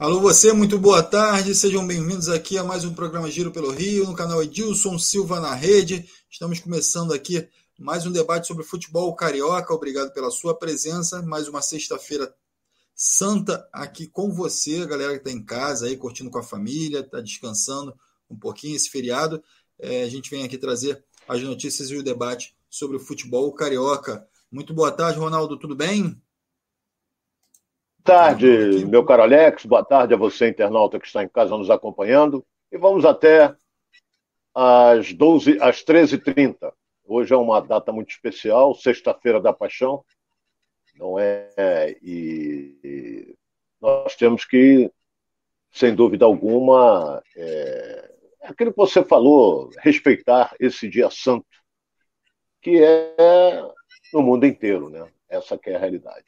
Alô, você, muito boa tarde, sejam bem-vindos aqui a mais um programa Giro pelo Rio, no canal Edilson Silva na Rede. Estamos começando aqui mais um debate sobre futebol carioca. Obrigado pela sua presença. Mais uma sexta-feira santa aqui com você, a galera que está em casa aí, curtindo com a família, está descansando um pouquinho esse feriado. É, a gente vem aqui trazer as notícias e o debate sobre o futebol carioca. Muito boa tarde, Ronaldo, tudo bem? Tarde, meu caro Alex. Boa tarde a você, internauta que está em casa nos acompanhando. E vamos até às 12, às 13h30. Hoje é uma data muito especial, Sexta-feira da Paixão. Não é? E, nós temos que, sem dúvida alguma, é, aquilo que você falou, respeitar esse dia santo, que é no mundo inteiro, né? Essa é a realidade.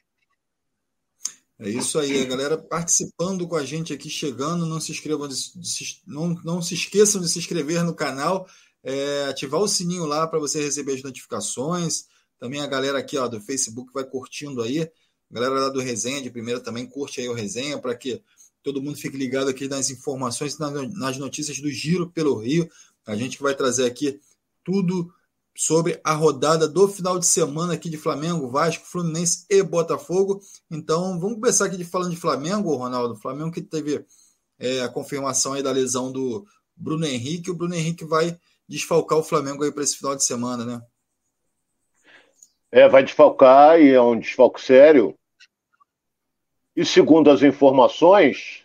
É isso aí, a galera participando com a gente aqui, chegando. Não se inscrevam, de, de, não, não se esqueçam de se inscrever no canal, é, ativar o sininho lá para você receber as notificações. Também a galera aqui ó, do Facebook vai curtindo aí. A galera lá do Resenha de primeira também curte aí o Resenha para que todo mundo fique ligado aqui nas informações, nas notícias do Giro pelo Rio. A gente vai trazer aqui tudo sobre a rodada do final de semana aqui de Flamengo, Vasco, Fluminense e Botafogo. Então, vamos começar aqui de falando de Flamengo, Ronaldo. Flamengo que teve é, a confirmação aí da lesão do Bruno Henrique. O Bruno Henrique vai desfalcar o Flamengo aí para esse final de semana, né? É, vai desfalcar e é um desfalque sério. E segundo as informações,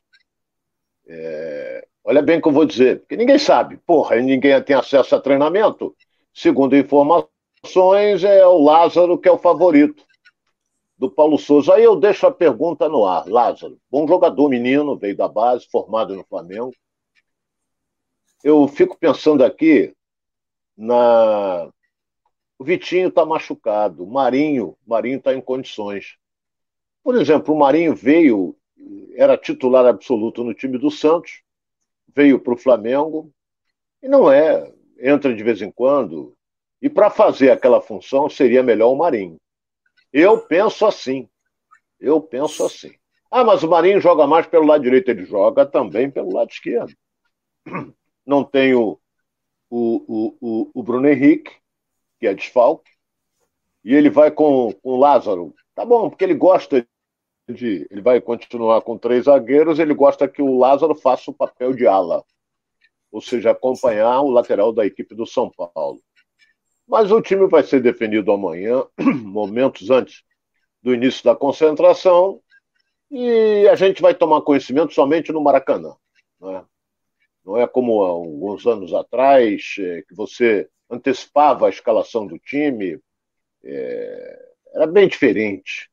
é... olha bem o que eu vou dizer, porque ninguém sabe, porra, ninguém tem acesso a treinamento. Segundo informações, é o Lázaro que é o favorito do Paulo Souza. Aí eu deixo a pergunta no ar. Lázaro, bom jogador, menino, veio da base, formado no Flamengo. Eu fico pensando aqui na. O Vitinho está machucado, o Marinho, Marinho está em condições. Por exemplo, o Marinho veio, era titular absoluto no time do Santos, veio para o Flamengo e não é entra de vez em quando. E para fazer aquela função seria melhor o Marinho. Eu penso assim. Eu penso assim. Ah, mas o Marinho joga mais pelo lado direito, ele joga também pelo lado esquerdo. Não tem o, o, o, o Bruno Henrique, que é desfalque, e ele vai com, com o Lázaro. Tá bom, porque ele gosta de. Ele vai continuar com três zagueiros, ele gosta que o Lázaro faça o papel de ala ou seja, acompanhar o lateral da equipe do São Paulo. Mas o time vai ser definido amanhã, momentos antes do início da concentração, e a gente vai tomar conhecimento somente no Maracanã. Né? Não é como há alguns anos atrás, é, que você antecipava a escalação do time, é, era bem diferente.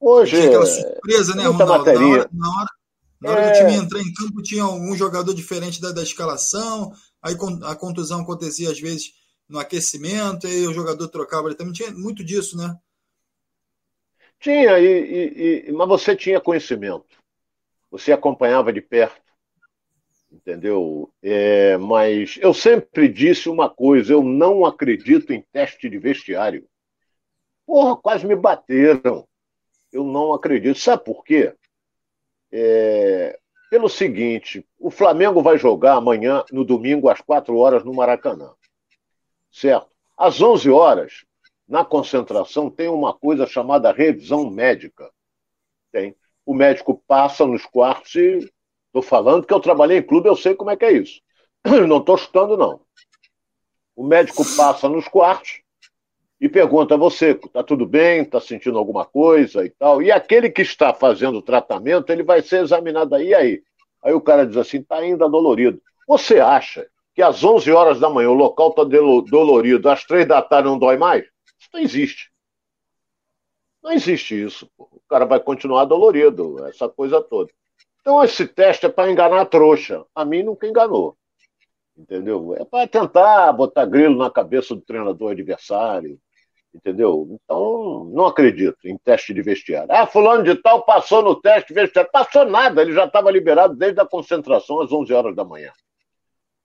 Hoje. Tinha aquela surpresa, né, Ronaldo? Na hora, na hora, na hora é... do time entrar em campo, tinha um jogador diferente da, da escalação, aí a contusão acontecia às vezes no aquecimento, aí o jogador trocava. Ele também tinha muito disso, né? Tinha, e, e, mas você tinha conhecimento. Você acompanhava de perto. Entendeu? É, mas eu sempre disse uma coisa: eu não acredito em teste de vestiário. Porra, quase me bateram. Eu não acredito. Sabe por quê? É, pelo seguinte: o Flamengo vai jogar amanhã, no domingo, às 4 horas, no Maracanã. Certo? Às 11 horas, na concentração, tem uma coisa chamada revisão médica. Tem. O médico passa nos quartos e. Estou falando que eu trabalhei em clube, eu sei como é que é isso. Não estou chutando, não. O médico passa nos quartos e pergunta a você, está tudo bem, está sentindo alguma coisa e tal. E aquele que está fazendo o tratamento, ele vai ser examinado aí, aí. Aí o cara diz assim, está ainda dolorido. Você acha que às 11 horas da manhã o local está dolorido, às 3 da tarde não dói mais? Isso não existe. Não existe isso. O cara vai continuar dolorido, essa coisa toda. Então esse teste é para enganar a trouxa. A mim nunca enganou. Entendeu? É para tentar botar grilo na cabeça do treinador adversário Entendeu? Então, não acredito em teste de vestiário. Ah, fulano de tal passou no teste de vestiário. Passou nada, ele já estava liberado desde a concentração às 11 horas da manhã.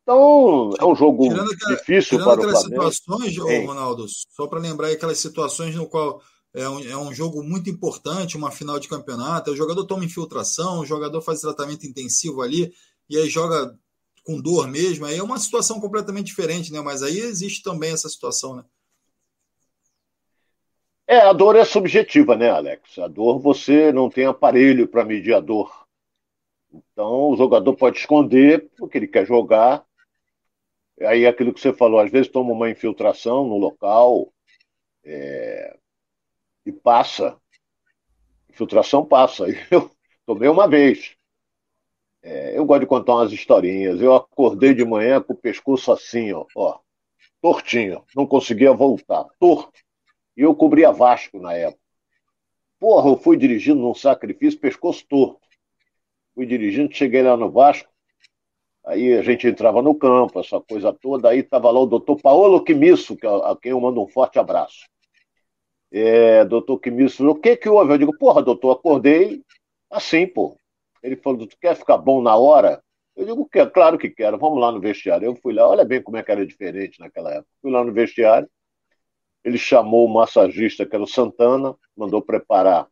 Então, é um jogo tirando difícil para o Flamengo. situações, Ronaldo, só para lembrar aquelas situações no qual é um, é um jogo muito importante, uma final de campeonato. O jogador toma infiltração, o jogador faz tratamento intensivo ali e aí joga com dor mesmo. Aí é uma situação completamente diferente, né? Mas aí existe também essa situação, né? É, a dor é subjetiva, né, Alex? A dor você não tem aparelho para medir a dor. Então o jogador pode esconder porque ele quer jogar. Aí aquilo que você falou, às vezes toma uma infiltração no local, é, e passa. Infiltração passa. Eu tomei uma vez. É, eu gosto de contar umas historinhas. Eu acordei de manhã com o pescoço assim, ó, ó tortinho. Não conseguia voltar. Torto. E eu cobria Vasco na época. Porra, eu fui dirigindo num sacrifício, pescoço torto. Fui dirigindo, cheguei lá no Vasco. Aí a gente entrava no campo, essa coisa toda. Aí estava lá o doutor Paolo Quimisso, que, é a quem eu mando um forte abraço é, doutor Quimisso o que que houve? Eu digo, porra, doutor, acordei assim, pô. Ele falou, tu quer ficar bom na hora? Eu digo, claro que quero, vamos lá no vestiário. Eu fui lá, olha bem como é que era diferente naquela época. Fui lá no vestiário, ele chamou o massagista, que era o Santana, mandou preparar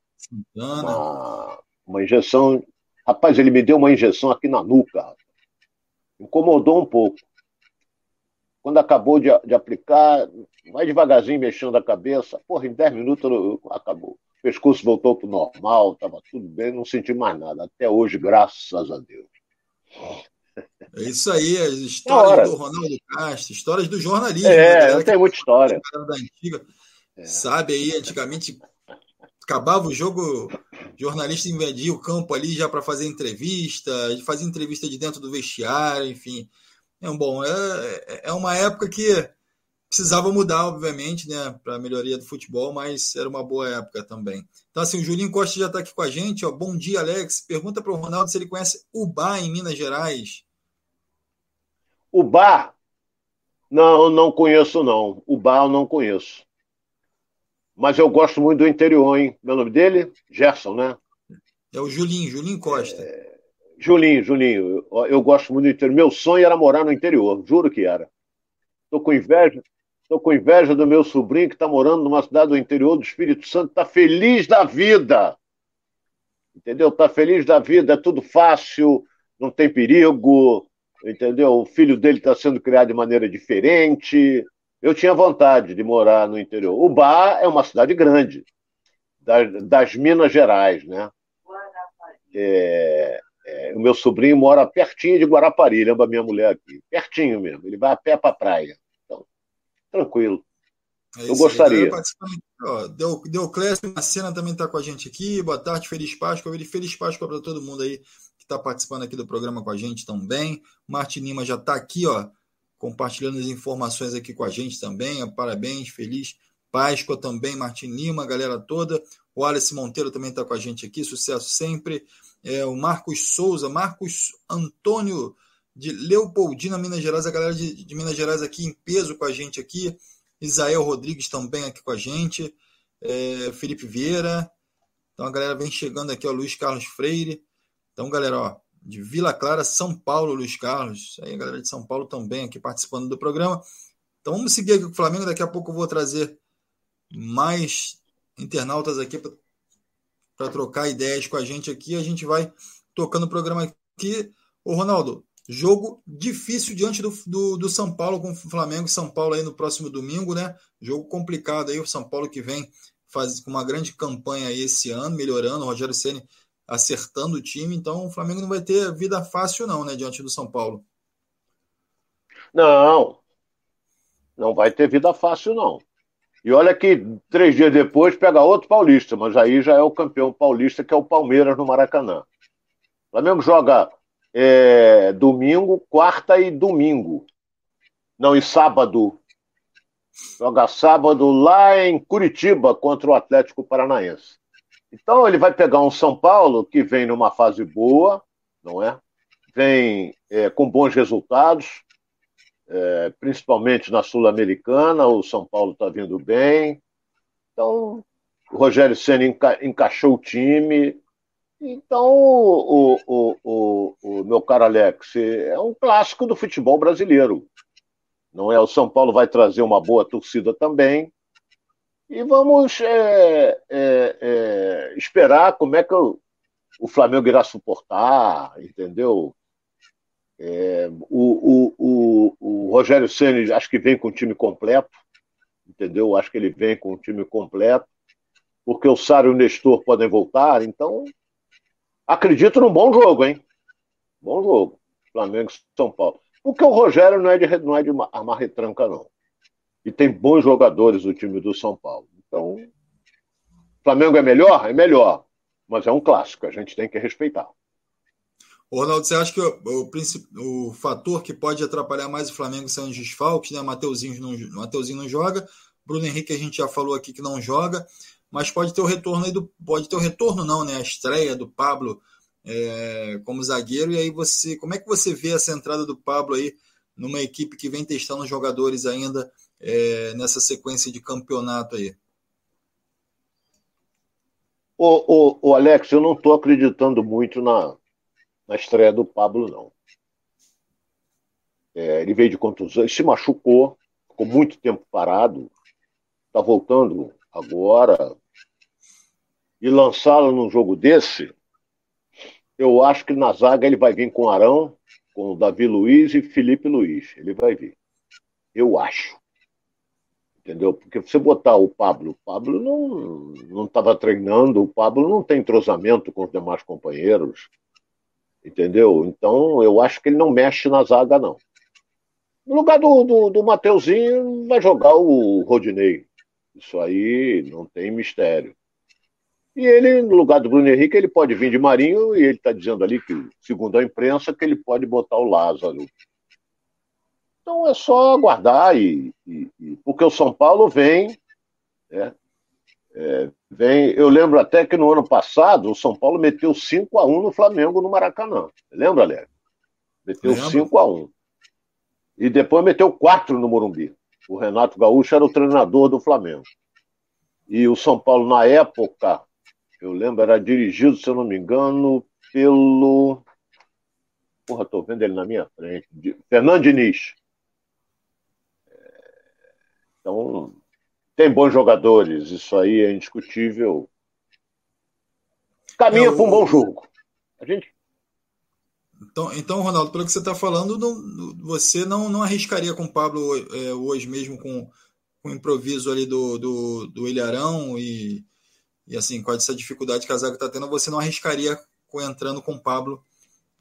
uma, uma, injeção. Rapaz, ele me deu uma injeção aqui na nuca. Incomodou um pouco. Quando acabou de, de aplicar, mais devagarzinho mexendo a cabeça, porra, em 10 minutos acabou. O pescoço voltou para o normal, estava tudo bem, não senti mais nada. Até hoje, graças a Deus. É isso aí, as histórias do Ronaldo Castro, histórias do jornalismo. É, né, tem muita história. Da antiga, é. Sabe aí, antigamente acabava o jogo, jornalista invadia o campo ali já para fazer entrevista, fazia entrevista de dentro do vestiário, enfim. É, bom, é, é uma época que precisava mudar, obviamente, né, para a melhoria do futebol, mas era uma boa época também. Então, assim, o Julinho Costa já está aqui com a gente. Ó. Bom dia, Alex. Pergunta para o Ronaldo se ele conhece o Bar em Minas Gerais. O Bar? Não, não conheço, não. O Bar eu não conheço. Mas eu gosto muito do interior, hein? Meu nome dele? Gerson, né? É o Julinho, Julinho Costa. É... Julinho, Julinho, eu, eu, gosto muito do interior. Meu sonho era morar no interior, juro que era. Estou com inveja, estou com inveja do meu sobrinho que está morando numa cidade do interior do Espírito Santo, está feliz da vida. Entendeu? Está feliz da vida, é tudo fácil, não tem perigo, entendeu? O filho dele está sendo criado de maneira diferente. Eu tinha vontade de morar no interior. O Bar é uma cidade grande, das, das Minas Gerais, né? É, é, o meu sobrinho mora pertinho de Guarapari, lembra a minha mulher aqui. Pertinho mesmo. Ele vai a pé para a praia. Então, tranquilo. É eu gostaria. Deu, Deoclésio Macena também está com a gente aqui. Boa tarde, feliz Páscoa. Feliz Páscoa para todo mundo aí que está participando aqui do programa com a gente também. Martin Lima já está aqui, ó, compartilhando as informações aqui com a gente também. Parabéns, feliz Páscoa também, Martin Lima, galera toda. O Alice Monteiro também está com a gente aqui. Sucesso sempre é, o Marcos Souza, Marcos Antônio de Leopoldina, Minas Gerais, a galera de, de, Minas Gerais aqui em peso com a gente aqui, Isael Rodrigues também aqui com a gente, é, Felipe Vieira, então a galera vem chegando aqui, ó, Luiz Carlos Freire, então galera, ó, de Vila Clara, São Paulo, Luiz Carlos, aí a galera de São Paulo também aqui participando do programa, então vamos seguir aqui com o Flamengo, daqui a pouco eu vou trazer mais internautas aqui para trocar ideias com a gente aqui. A gente vai tocando o programa aqui. Ô, Ronaldo, jogo difícil diante do, do, do, São Paulo com o Flamengo e São Paulo aí no próximo domingo, né? Jogo complicado aí, o São Paulo que vem faz com uma grande campanha aí esse ano, melhorando, o Rogério Ceni acertando o time, então o Flamengo não vai ter vida fácil não, né, diante do São Paulo. Não, não vai ter vida fácil não. E olha que três dias depois pega outro paulista, mas aí já é o campeão paulista, que é o Palmeiras no Maracanã. O Flamengo joga é, domingo, quarta e domingo. Não, e sábado. Joga sábado lá em Curitiba contra o Atlético Paranaense. Então ele vai pegar um São Paulo que vem numa fase boa, não é? Vem é, com bons resultados, é, principalmente na Sul-Americana, o São Paulo está vindo bem. Então, o Rogério Senna enca encaixou o time. Então, o, o, o, o, meu caro Alex, é um clássico do futebol brasileiro. Não é? O São Paulo vai trazer uma boa torcida também. E vamos é, é, é, esperar como é que o, o, Flamengo irá suportar, entendeu? É, o, o, o, Rogério Ceni acho que vem com o time completo, entendeu? Acho que ele vem com o time completo, porque o Sário e o Nestor podem voltar, então acredito num bom jogo, hein? Bom jogo. Flamengo São Paulo. Porque o Rogério não é de, não é de armar retranca, não. E tem bons jogadores o time do São Paulo. Então, Flamengo é melhor? É melhor. Mas é um clássico, a gente tem que respeitar. Ronaldo, você acha que o, o, o, fator que pode atrapalhar mais o Flamengo são os desfalques, né? Mateuzinho não, Mateuzinho não joga, Bruno Henrique a gente já falou aqui que não joga, mas pode ter o retorno aí do. Pode ter o retorno, não, né? A estreia do Pablo é, como zagueiro, e aí você. Como é que você vê essa entrada do Pablo aí numa equipe que vem testando jogadores ainda é, nessa sequência de campeonato aí? O, Alex, eu não estou acreditando muito na, na estreia do Pablo, não. É, ele veio de contusão, se machucou, ficou muito tempo parado, está voltando agora. E lançá-lo num jogo desse, eu acho que na zaga ele vai vir com Arão, com Davi Luiz e Felipe Luiz. Ele vai vir. Eu acho. Entendeu? Porque você botar o Pablo, o Pablo não estava treinando, o Pablo não tem entrosamento com os demais companheiros. Entendeu? Então, eu acho que ele não mexe na zaga, não. No lugar do, do, do Mateuzinho, vai jogar o Rodinei. Isso aí não tem mistério. E ele, no lugar do Bruno Henrique, ele pode vir de Marinho e ele está dizendo ali que, segundo a imprensa, que ele pode botar o Lázaro. Então é só aguardar e, e, e porque o São Paulo vem, é, é, vem. Eu lembro até que no ano passado o São Paulo meteu 5 a 1 no Flamengo no Maracanã. Lembra, Léo? Meteu 5 a 1 E depois meteu 4 no Morumbi. O Renato Gaúcho era o treinador do Flamengo. E o São Paulo, na época, eu lembro, era dirigido, se eu não me engano, pelo. Porra, tô vendo ele na minha frente. Fernando Diniz. Então, tem bons jogadores, isso aí é indiscutível. Caminha é, para um bom jogo. A gente. Então, então, Ronaldo, pelo que você está falando, não, você não, não arriscaria com o Pablo é, hoje mesmo com, com o improviso ali do, do, do Ilharão e, e assim, com essa dificuldade que a zaga está tendo, você não arriscaria entrando com o Pablo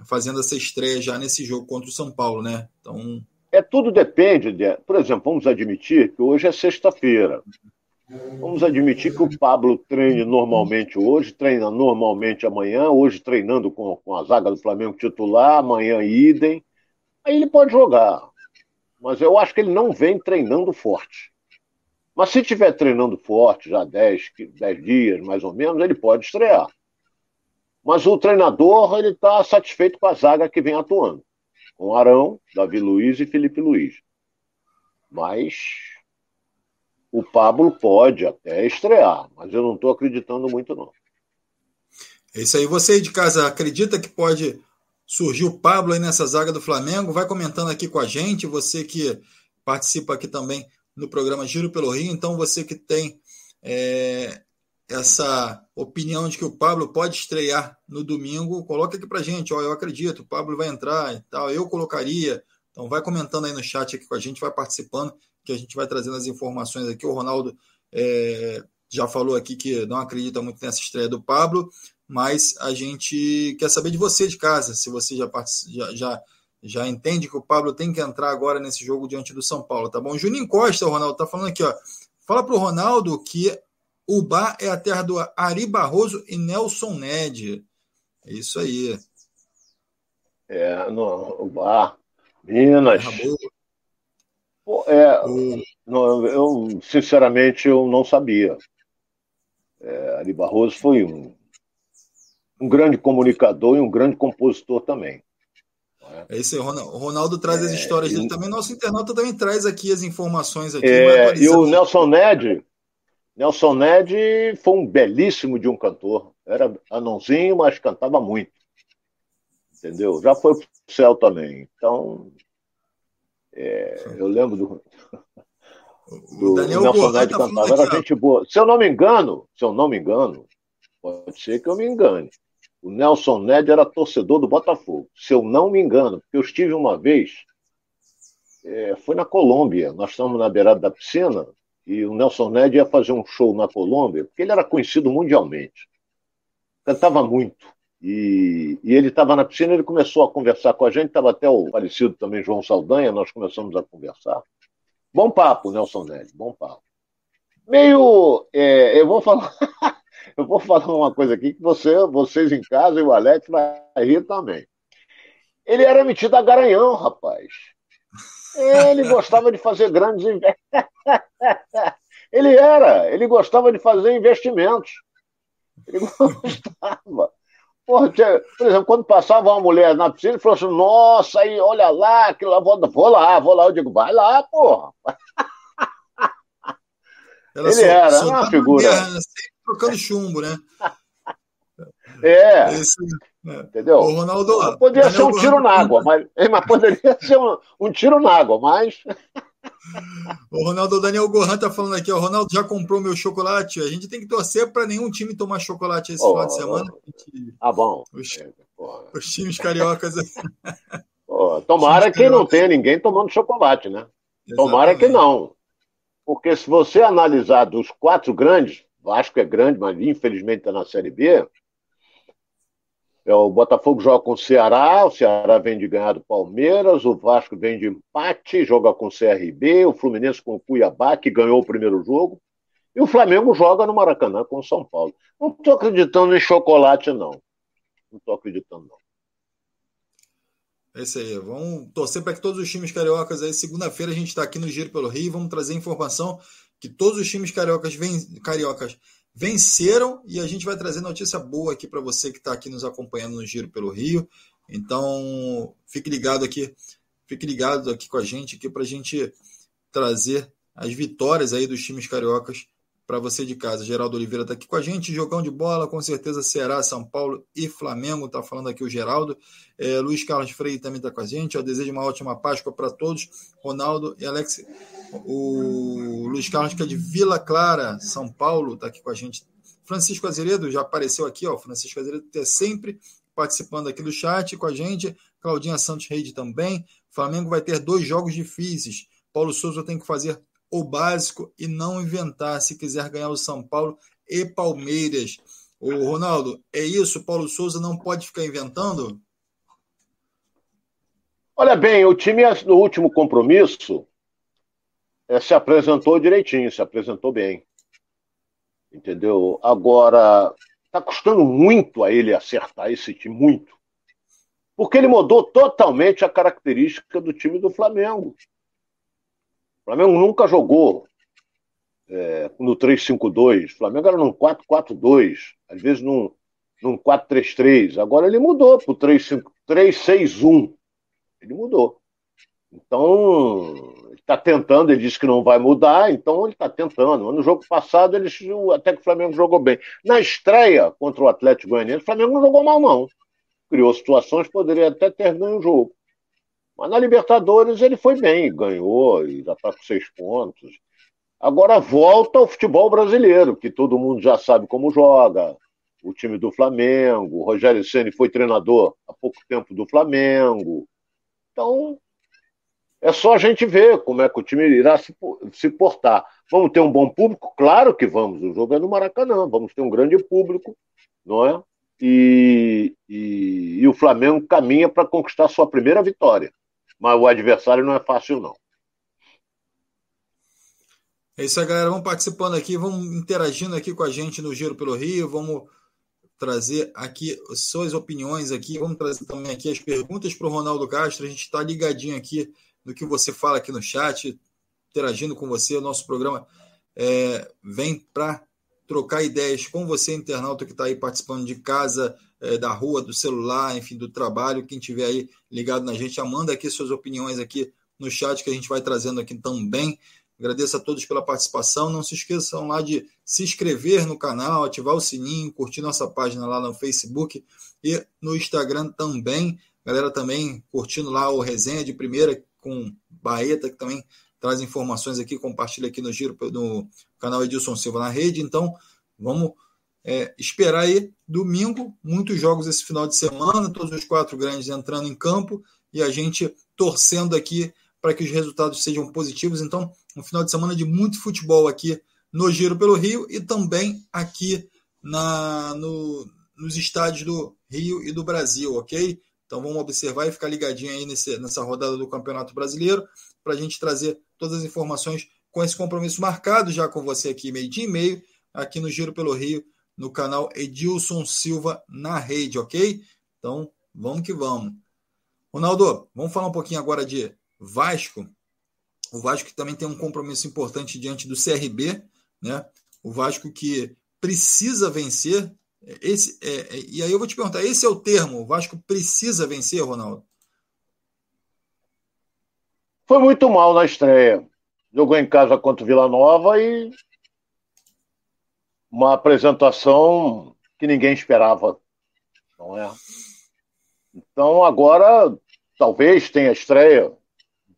fazendo essa estreia já nesse jogo contra o São Paulo, né? Então. É tudo depende de, por exemplo, vamos admitir que hoje é sexta-feira. Vamos admitir que o Pablo treine normalmente hoje, treina normalmente amanhã, hoje treinando com, com a zaga do Flamengo titular, amanhã idem. Aí ele pode jogar. Mas eu acho que ele não vem treinando forte. Mas se estiver treinando forte, já 10, 10 dias mais ou menos, ele pode estrear. Mas o treinador ele está satisfeito com a zaga que vem atuando. Com Arão, Davi Luiz e Felipe Luiz. Mas o Pablo pode até estrear, mas eu não estou acreditando muito, não. É isso aí. Você aí de casa acredita que pode surgir o Pablo aí nessa zaga do Flamengo? Vai comentando aqui com a gente. Você que participa aqui também no programa Giro pelo Rio. Então, você que tem é, essa opinião de que o Pablo pode estrear no domingo, coloca aqui para gente. Ó, eu acredito, o Pablo vai entrar e tal. Eu colocaria. Então, vai comentando aí no chat aqui com a gente, vai participando, que a gente vai trazendo as informações aqui. O Ronaldo é, já falou aqui que não acredita muito nessa estreia do Pablo, mas a gente quer saber de você de casa, se você já, já, já já entende que o Pablo tem que entrar agora nesse jogo diante do São Paulo, tá bom? Juninho Costa, o Ronaldo, tá falando aqui, ó. Fala pro Ronaldo que o Bar é a terra do Ari Barroso e Nelson Ned. É isso aí. É, no, o Bar, Minas. Pô, é, o... não, eu, sinceramente, eu não sabia. É, Ari Barroso foi um, um grande comunicador e um grande compositor também. É isso aí, o Ronaldo traz é, as histórias dele também. Nosso internauta também traz aqui as informações aqui. É, e o Nelson Ned, Nelson Ned foi um belíssimo de um cantor. Era anãozinho, mas cantava muito. Entendeu? Já foi pro céu também. Então, é, eu lembro do. O, Daniel Nelson Ned tá cantava, era gente boa. Se eu não me engano, se eu não me engano, pode ser que eu me engane. O Nelson Ned era torcedor do Botafogo. Se eu não me engano, porque eu estive uma vez, é, foi na Colômbia. Nós estamos na beirada da piscina e o Nelson Ned ia fazer um show na Colômbia, porque ele era conhecido mundialmente. Cantava muito. E, e ele estava na piscina, ele começou a conversar com a gente, estava até o falecido também João Saldanha, nós começamos a conversar. Bom papo, Nelson Ned, bom papo. Meio. É, eu vou falar. eu vou falar uma coisa aqui que você, vocês em casa e o Alex vai rir também. Ele era metido a garanhão, rapaz. Ele gostava de fazer grandes investimentos. ele era, ele gostava de fazer investimentos. Ele gostava. Porra, por exemplo, quando passava uma mulher na piscina, ele falou assim: Nossa, aí, olha lá, aquilo lá, vou, vou lá, vou lá. Eu digo: Vai lá, porra. Ela ele só, era, só uma figura. Guerra, trocando chumbo, né? É. Esse, é. Entendeu? O Ronaldo. Poderia ser um tiro na água, mas, mas poderia ser um, um tiro na água, mas. O Ronaldo Daniel Gohan tá falando aqui, o Ronaldo já comprou meu chocolate. A gente tem que torcer para nenhum time tomar chocolate esse oh, final de semana. Gente... Ah, bom. Os, é, os times cariocas. Oh, tomara que não tenha ninguém tomando chocolate, né? Exatamente. Tomara que não. Porque se você analisar dos quatro grandes, Vasco é grande, mas infelizmente está na Série B. É, o Botafogo joga com o Ceará, o Ceará vem de ganhar do Palmeiras, o Vasco vem de empate, joga com o CRB, o Fluminense com o Cuiabá, que ganhou o primeiro jogo, e o Flamengo joga no Maracanã com o São Paulo. Não estou acreditando em chocolate, não. Não estou acreditando, não. É isso aí. Vamos torcer para que todos os times cariocas aí, segunda-feira, a gente está aqui no Giro pelo Rio, vamos trazer informação que todos os times cariocas, ven cariocas venceram e a gente vai trazer notícia boa aqui para você que está aqui nos acompanhando no Giro pelo Rio. Então, fique ligado aqui, fique ligado aqui com a gente aqui para a gente trazer as vitórias aí dos times cariocas para você de casa. Geraldo Oliveira está aqui com a gente, jogão de bola, com certeza Ceará, São Paulo e Flamengo. Está falando aqui o Geraldo. É, Luiz Carlos Freire também está com a gente. Eu desejo uma ótima Páscoa para todos. Ronaldo e Alex. O Luiz Carlos, que é de Vila Clara, São Paulo, está aqui com a gente. Francisco Azeredo já apareceu aqui, ó. Francisco Azeredo é sempre participando aqui do chat com a gente. Claudinha Santos Reide também. Flamengo vai ter dois jogos difíceis. Paulo Souza tem que fazer o básico e não inventar se quiser ganhar o São Paulo e Palmeiras. O Ronaldo, é isso? Paulo Souza não pode ficar inventando? Olha bem, o time no último compromisso é, se apresentou direitinho, se apresentou bem. Entendeu? Agora, está custando muito a ele acertar esse time, muito. Porque ele mudou totalmente a característica do time do Flamengo. O Flamengo nunca jogou é, no 3-5-2. O Flamengo era num 4-4-2, às vezes num, num 4-3-3. Agora ele mudou para o 3-6-1. Ele mudou. Então, ele está tentando, ele disse que não vai mudar, então ele está tentando. No jogo passado, ele, até que o Flamengo jogou bem. Na estreia contra o Atlético Goianiense, o Flamengo não jogou mal, não. Criou situações, poderia até ter ganho o jogo. Mas na Libertadores ele foi bem, ganhou e já está com seis pontos. Agora volta ao futebol brasileiro, que todo mundo já sabe como joga. O time do Flamengo, o Rogério Ceni foi treinador há pouco tempo do Flamengo. Então, é só a gente ver como é que o time irá se, se portar. Vamos ter um bom público? Claro que vamos. O jogo é no Maracanã, vamos ter um grande público, não é? E, e, e o Flamengo caminha para conquistar sua primeira vitória mas o adversário não é fácil, não. É isso aí, galera. Vamos participando aqui, vamos interagindo aqui com a gente no Giro pelo Rio, vamos trazer aqui suas opiniões aqui, vamos trazer também aqui as perguntas para o Ronaldo Castro. A gente está ligadinho aqui no que você fala aqui no chat, interagindo com você. O nosso programa é, vem para trocar ideias com você, internauta que está aí participando de casa, é, da rua, do celular, enfim, do trabalho. Quem tiver aí ligado na gente, já manda aqui suas opiniões aqui no chat que a gente vai trazendo aqui também. Agradeço a todos pela participação. Não se esqueçam lá de se inscrever no canal, ativar o sininho, curtir nossa página lá no Facebook e no Instagram também. Galera também curtindo lá o resenha de primeira com Baeta, que também traz informações aqui, compartilha aqui no giro no canal Edilson Silva na rede. Então, vamos é, esperar aí domingo, muitos jogos esse final de semana, todos os quatro grandes entrando em campo e a gente torcendo aqui para que os resultados sejam positivos. Então, um final de semana de muito futebol aqui no Giro pelo Rio e também aqui na, no, nos estádios do Rio e do Brasil, ok? Então vamos observar e ficar ligadinho aí nesse, nessa rodada do Campeonato Brasileiro para a gente trazer todas as informações com esse compromisso marcado já com você aqui meio dia e meio aqui no Giro pelo Rio no canal Edilson Silva na rede, ok? Então vamos que vamos. Ronaldo, vamos falar um pouquinho agora de Vasco. O Vasco também tem um compromisso importante diante do CRB, né? O Vasco que precisa vencer. Esse, é, é, e aí eu vou te perguntar: esse é o termo? O Vasco precisa vencer, Ronaldo? Foi muito mal na estreia. Jogou em casa contra o Vila Nova e uma apresentação que ninguém esperava, não é? Então agora talvez tenha a estreia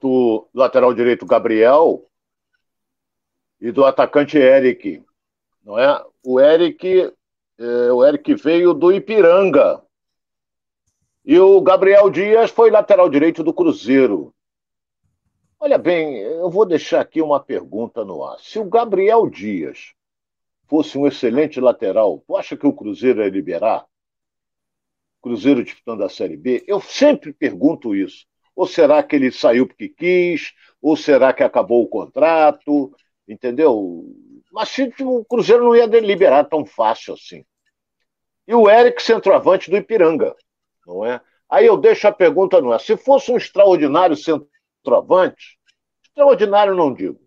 do lateral direito Gabriel e do atacante Eric, não é? O Eric, é, o Eric veio do Ipiranga e o Gabriel Dias foi lateral direito do Cruzeiro. Olha bem, eu vou deixar aqui uma pergunta no ar. Se o Gabriel Dias fosse um excelente lateral, tu acha que o Cruzeiro ia liberar? Cruzeiro disputando a Série B? Eu sempre pergunto isso. Ou será que ele saiu porque quis? Ou será que acabou o contrato? Entendeu? Mas se o Cruzeiro não ia liberar tão fácil assim. E o Eric, centroavante do Ipiranga, não é? Aí eu deixo a pergunta no ar. Se fosse um extraordinário centroavante, extraordinário não digo,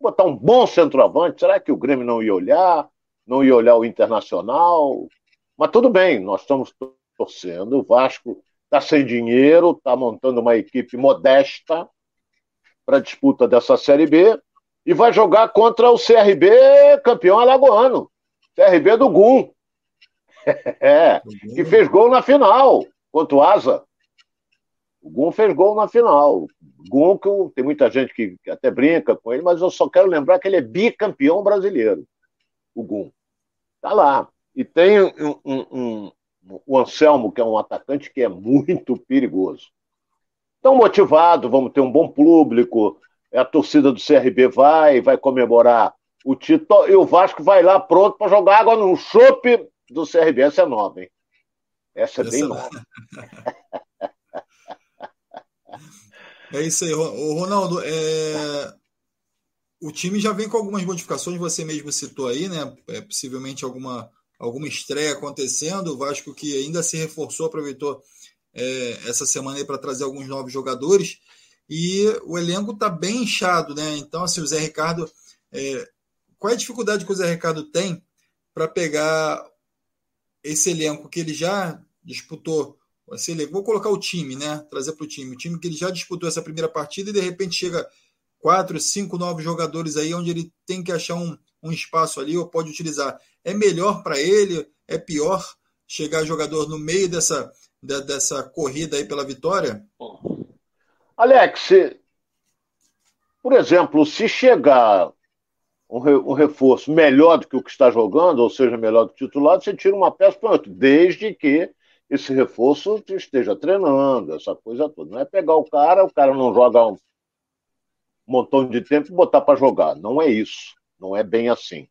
botar um bom centroavante, será que o Grêmio não ia olhar? Não ia olhar o Internacional? Mas tudo bem, nós estamos torcendo. O Vasco está sem dinheiro, está montando uma equipe modesta para a disputa dessa Série B e vai jogar contra o CRB campeão alagoano. CRB do Gum. é, que fez gol na final contra o Asa. O Gum fez gol na final. Gum, que tem muita gente que até brinca com ele, mas eu só quero lembrar que ele é bicampeão brasileiro. O Gum. Tá lá. E tem um, um, um, o Anselmo, que é um atacante que é muito perigoso. Então, motivado, vamos ter um bom público, a torcida do CRB vai, vai comemorar o título, e o Vasco vai lá pronto para jogar água no chope do CRB. Essa é nova, hein? Essa é bem nova. É isso aí, Ronaldo. É... O time já vem com algumas modificações, você mesmo citou aí, né? É, possivelmente alguma alguma estreia acontecendo. O Vasco que ainda se reforçou, aproveitou é, essa semana para trazer alguns novos jogadores. E o elenco está bem inchado, né? Então, assim, o Zé Ricardo. É, qual é a dificuldade que o Zé Ricardo tem para pegar esse elenco que ele já disputou? Esse vou colocar o time, né? Trazer para o time. O time que ele já disputou essa primeira partida e de repente chega quatro, cinco novos jogadores aí, onde ele tem que achar um, um espaço ali ou pode utilizar. É melhor para ele? É pior chegar jogador no meio dessa, dessa corrida aí pela vitória? Alex, por exemplo, se chegar um reforço melhor do que o que está jogando, ou seja, melhor do que o titular, você tira uma peça para outro, desde que esse reforço esteja treinando, essa coisa toda. Não é pegar o cara, o cara não joga um montão de tempo e botar para jogar. Não é isso. Não é bem assim.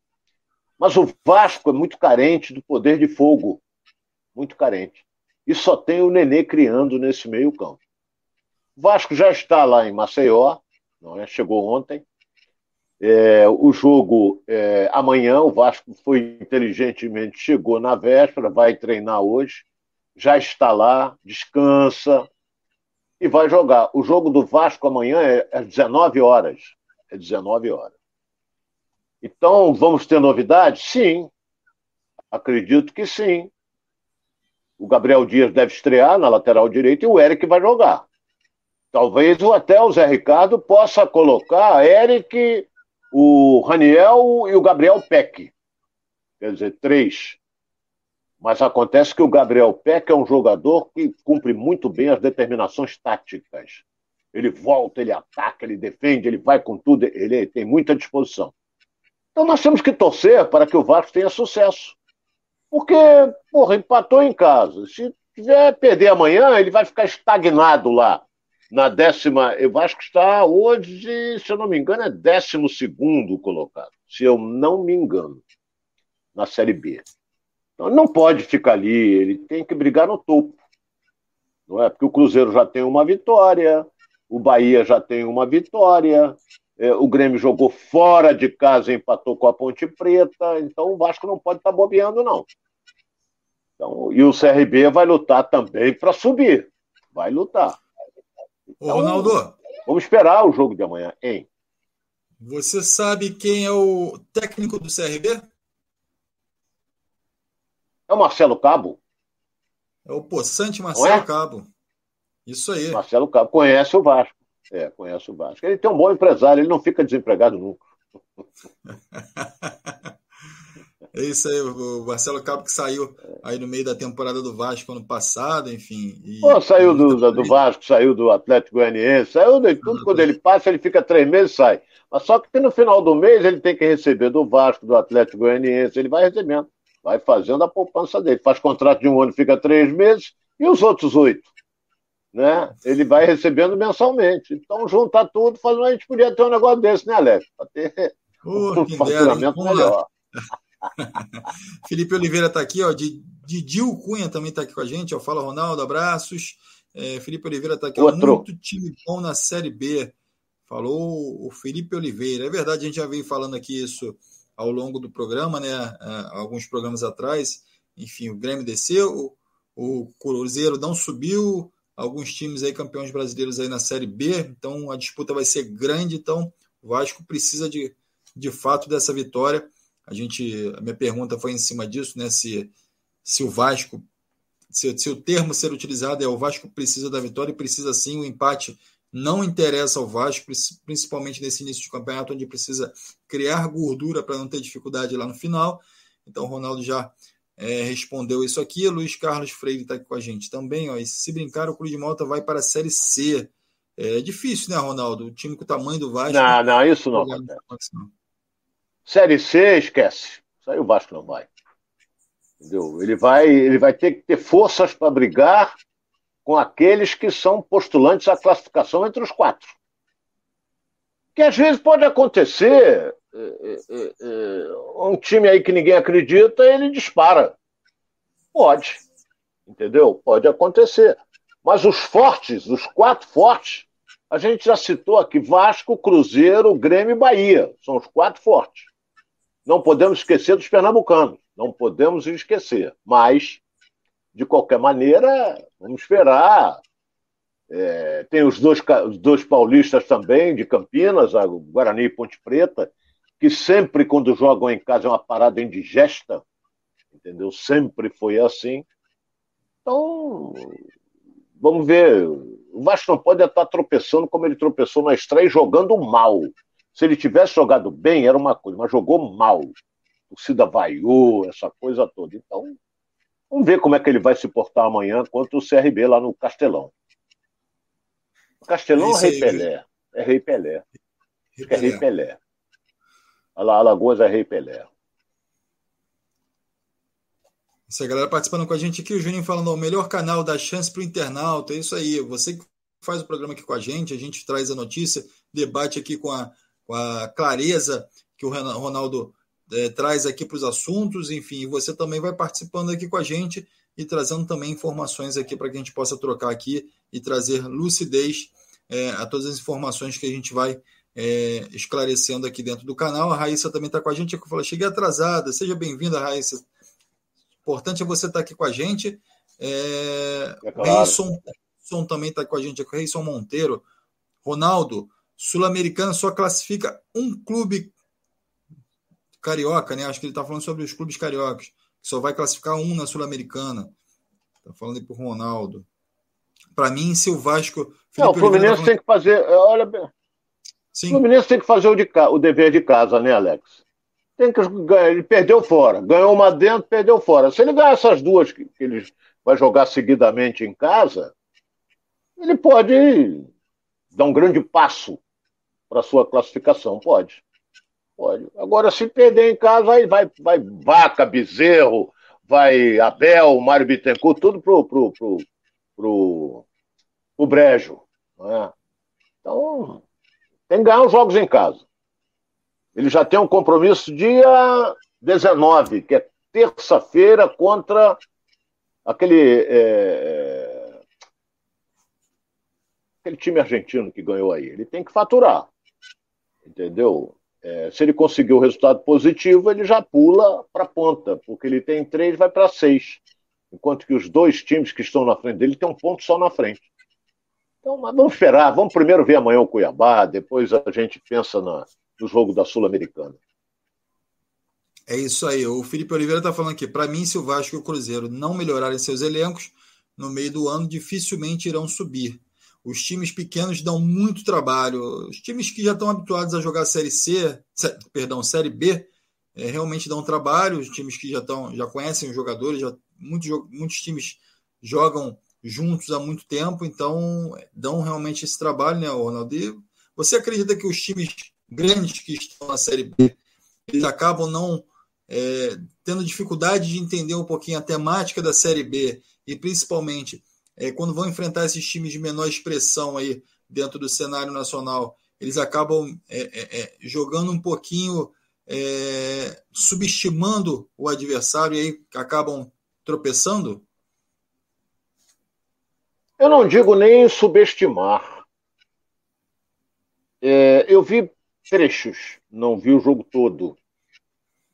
Mas o Vasco é muito carente do poder de fogo. Muito carente. E só tem o Nenê criando nesse meio campo. O Vasco já está lá em Maceió, não é? chegou ontem. É, o jogo é, amanhã, o Vasco foi inteligentemente, chegou na véspera, vai treinar hoje, já está lá, descansa e vai jogar. O jogo do Vasco amanhã é às 19 horas. É 19 horas. Então, vamos ter novidades? Sim. Acredito que sim. O Gabriel Dias deve estrear na lateral direita e o Eric vai jogar. Talvez até o Zé Ricardo possa colocar Eric, o Raniel e o Gabriel Peck. Quer dizer, três. Mas acontece que o Gabriel Peck é um jogador que cumpre muito bem as determinações táticas. ele volta, ele ataca, ele defende, ele vai com tudo, ele tem muita disposição. Então nós temos que torcer para que o Vasco tenha sucesso. Porque, porra, empatou em casa. Se tiver perder amanhã, ele vai ficar estagnado lá. Na décima. O Vasco está hoje, se eu não me engano, é décimo segundo colocado. Se eu não me engano. Na Série B. Então não pode ficar ali, ele tem que brigar no topo. Não é? Porque o Cruzeiro já tem uma vitória, o Bahia já tem uma vitória, é, o Grêmio jogou fora de casa e empatou com a Ponte Preta, então o Vasco não pode estar tá bobeando, não. Então, e o CRB vai lutar também para subir. Vai lutar. Então, Ô, Ronaldo. Vamos esperar o jogo de amanhã, hein? Você sabe quem é o técnico do CRB? É o Marcelo Cabo. É o Poçante Marcelo é? Cabo. Isso aí. Marcelo Cabo conhece o Vasco. É, conhece o Vasco. Ele tem um bom empresário, ele não fica desempregado nunca. É isso aí, o Marcelo Cabo que saiu aí no meio da temporada do Vasco ano passado, enfim. E... Pô, saiu do, do, Vasco, saiu do Atlético Goianiense, saiu de tudo. Quando ele passa, ele fica três meses sai. Mas só que no final do mês ele tem que receber do Vasco, do Atlético Goianiense, ele vai recebendo, vai fazendo a poupança dele. Faz contrato de um ano, fica três meses, e os outros oito? Né? Ele vai recebendo mensalmente. Então, juntar tudo, faz... a gente podia ter um negócio desse, né, Alex? Para ter oh, um faturamento melhor. Felipe Oliveira está aqui, ó. Didil Cunha também está aqui com a gente. Ó. Fala, Ronaldo, abraços. É, Felipe Oliveira está aqui. Ó, muito time bom na Série B. Falou o Felipe Oliveira. É verdade, a gente já veio falando aqui isso ao longo do programa, né? É, alguns programas atrás. Enfim, o Grêmio desceu, o Cruzeiro não subiu, alguns times aí campeões brasileiros aí na Série B, então a disputa vai ser grande, então o Vasco precisa de, de fato dessa vitória a gente, a minha pergunta foi em cima disso, né? Se, se o Vasco, se, se o termo ser utilizado é o Vasco precisa da vitória e precisa sim, o empate não interessa ao Vasco, principalmente nesse início de campeonato, onde precisa criar gordura para não ter dificuldade lá no final. Então, o Ronaldo já é, respondeu isso aqui. Luiz Carlos Freire está aqui com a gente também. Ó, e se brincar, o Cruz de Malta vai para a Série C. É difícil, né, Ronaldo? O time com o tamanho do Vasco. Não, não, isso não. Série C, esquece. Isso aí o Vasco não vai. Entendeu? Ele vai, ele vai ter que ter forças para brigar com aqueles que são postulantes à classificação entre os quatro. Que às vezes pode acontecer, é, é, é, um time aí que ninguém acredita, ele dispara. Pode. Entendeu? Pode acontecer. Mas os fortes, os quatro fortes, a gente já citou aqui: Vasco, Cruzeiro, Grêmio e Bahia. São os quatro fortes. Não podemos esquecer dos pernambucanos, não podemos esquecer. Mas, de qualquer maneira, vamos esperar. É, tem os dois, os dois paulistas também, de Campinas, a Guarani e Ponte Preta, que sempre, quando jogam em casa, é uma parada indigesta, entendeu? Sempre foi assim. Então, vamos ver. O Vasco não pode estar tropeçando como ele tropeçou na estreia, jogando mal. Se ele tivesse jogado bem, era uma coisa, mas jogou mal. O Cida vaiou, essa coisa toda. Então, vamos ver como é que ele vai se portar amanhã contra o CRB lá no Castelão. Castelão é Rei Pelé. É Rei Pelé. Rei Pelé. É Rei Pelé. Alagoas é Rei Pelé. Essa galera participando com a gente aqui, o Juninho falando, o melhor canal da chance para o internauta, é isso aí. Você que faz o programa aqui com a gente, a gente traz a notícia, debate aqui com a, com a clareza que o Ronaldo é, traz aqui para os assuntos, enfim, você também vai participando aqui com a gente e trazendo também informações aqui para que a gente possa trocar aqui e trazer lucidez é, a todas as informações que a gente vai é, esclarecendo aqui dentro do canal. A Raíssa também está com a gente. Eu falei, cheguei atrasada. Seja bem-vinda, Raíssa. Importante é você estar tá aqui com a gente. É, é claro. Reisson também está com a gente aqui. Reisson Monteiro. Ronaldo, Sul-Americana só classifica um clube carioca, né? Acho que ele está falando sobre os clubes cariocas, que só vai classificar um na Sul-Americana. Está falando aí para o Ronaldo. Para mim, se o Vasco. Não, o Fluminense falando... tem que fazer. Olha, Sim. o Fluminense tem que fazer o, de, o dever de casa, né, Alex? Tem que Ele perdeu fora. Ganhou uma dentro, perdeu fora. Se ele ganhar essas duas que, que ele vai jogar seguidamente em casa, ele pode dar um grande passo para sua classificação? Pode. Pode. Agora, se perder em casa, aí vai, vai Vaca, Bezerro, vai Abel, Mário Bittencourt, tudo pro, pro, pro, pro, pro brejo. Né? Então, tem que ganhar os jogos em casa. Ele já tem um compromisso dia 19, que é terça-feira contra aquele. É, é, aquele time argentino que ganhou aí. Ele tem que faturar. Entendeu? É, se ele conseguir o resultado positivo, ele já pula para a ponta, porque ele tem três, vai para seis. Enquanto que os dois times que estão na frente dele têm um ponto só na frente. Então, mas vamos esperar, vamos primeiro ver amanhã o Cuiabá, depois a gente pensa na, no jogo da Sul-Americana. É isso aí. O Felipe Oliveira está falando aqui. Para mim, se o Vasco e o Cruzeiro não melhorarem seus elencos, no meio do ano dificilmente irão subir. Os times pequenos dão muito trabalho. Os times que já estão habituados a jogar Série C, perdão, Série B, é, realmente dão trabalho. Os times que já estão, já conhecem os jogadores, já, muitos, muitos times jogam juntos há muito tempo, então dão realmente esse trabalho, né, Ronaldo? E você acredita que os times grandes que estão na Série B eles acabam não é, tendo dificuldade de entender um pouquinho a temática da Série B e principalmente é, quando vão enfrentar esses times de menor expressão aí dentro do cenário nacional, eles acabam é, é, é jogando um pouquinho, é, subestimando o adversário e aí acabam tropeçando? Eu não digo nem subestimar. Eu vi trechos, não vi o jogo todo.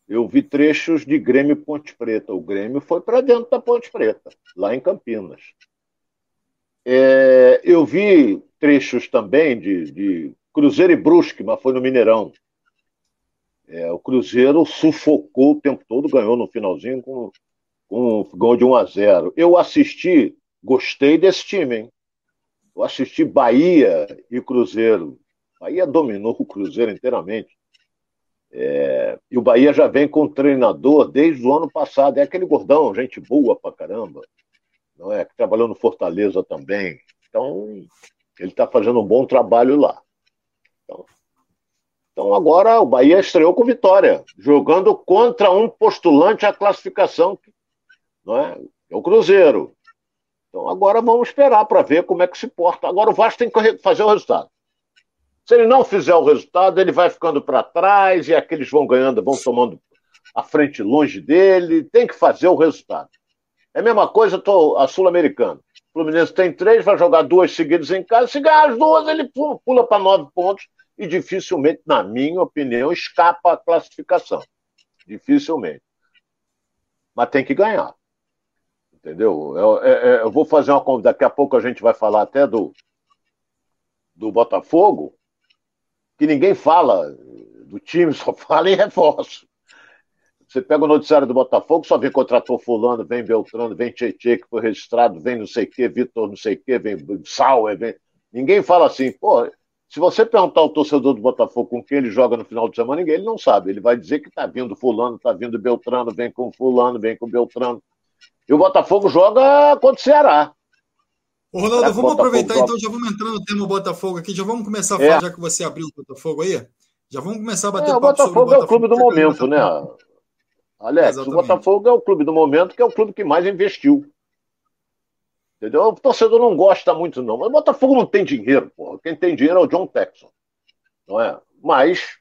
Eu vi trechos de Grêmio Ponte Preta. O Grêmio foi para dentro da Ponte Preta, lá em Campinas. É, eu vi trechos também de, de, Cruzeiro e Brusque, mas foi no Mineirão. É, o Cruzeiro sufocou o tempo todo, ganhou no finalzinho com, com gol de 1 a 0. Eu assisti, gostei desse time, hein? Eu assisti Bahia e Cruzeiro. Bahia dominou o Cruzeiro inteiramente. É, e o Bahia já vem com treinador desde o ano passado. É aquele gordão, gente boa pra caramba não é? Que trabalhou no Fortaleza também. Então, ele está fazendo um bom trabalho lá. Então, então, agora o Bahia estreou com vitória, jogando contra um postulante à classificação, não é? É o Cruzeiro. Então agora vamos esperar para ver como é que se porta. Agora o Vasco tem que fazer o resultado. Se ele não fizer o resultado, ele vai ficando para trás e aqueles vão ganhando, vão tomando a frente longe dele. Tem que fazer o resultado. É a mesma coisa tô, a Sul-Americana. O Fluminense tem três, vai jogar duas seguidas em casa. Se ganhar as duas, ele pula para nove pontos e dificilmente, na minha opinião, escapa a classificação. Dificilmente. Mas tem que ganhar. Entendeu? Eu, eu, é, é, eu vou fazer uma. Daqui a pouco a gente vai falar até do, do Botafogo, que ninguém fala do time, só fala em reforço. Você pega o noticiário do Botafogo, só vem contratou fulano, vem Beltrano, vem Tietê, que foi registrado, vem não sei o quê, Vitor não sei o quê, vem Sauer, vem... Ninguém fala assim, pô, se você perguntar ao torcedor do Botafogo com quem ele joga no final de semana, ninguém ele não sabe. Ele vai dizer que tá vindo fulano, tá vindo Beltrano, vem com fulano, vem com Beltrano. E o Botafogo joga contra o Ceará. Ô, Ronaldo, vamos aproveitar joga... então, já vamos entrar no tema Botafogo aqui, já vamos começar a é. falar, é. já que você abriu o Botafogo aí. Já vamos começar a bater é, papo o Botafogo sobre o Botafogo. é o clube do momento, né? Alex, Exatamente. o Botafogo é o clube do momento, que é o clube que mais investiu. Entendeu? O torcedor não gosta muito, não. Mas o Botafogo não tem dinheiro, porra. Quem tem dinheiro é o John Texon. Não é? Mas.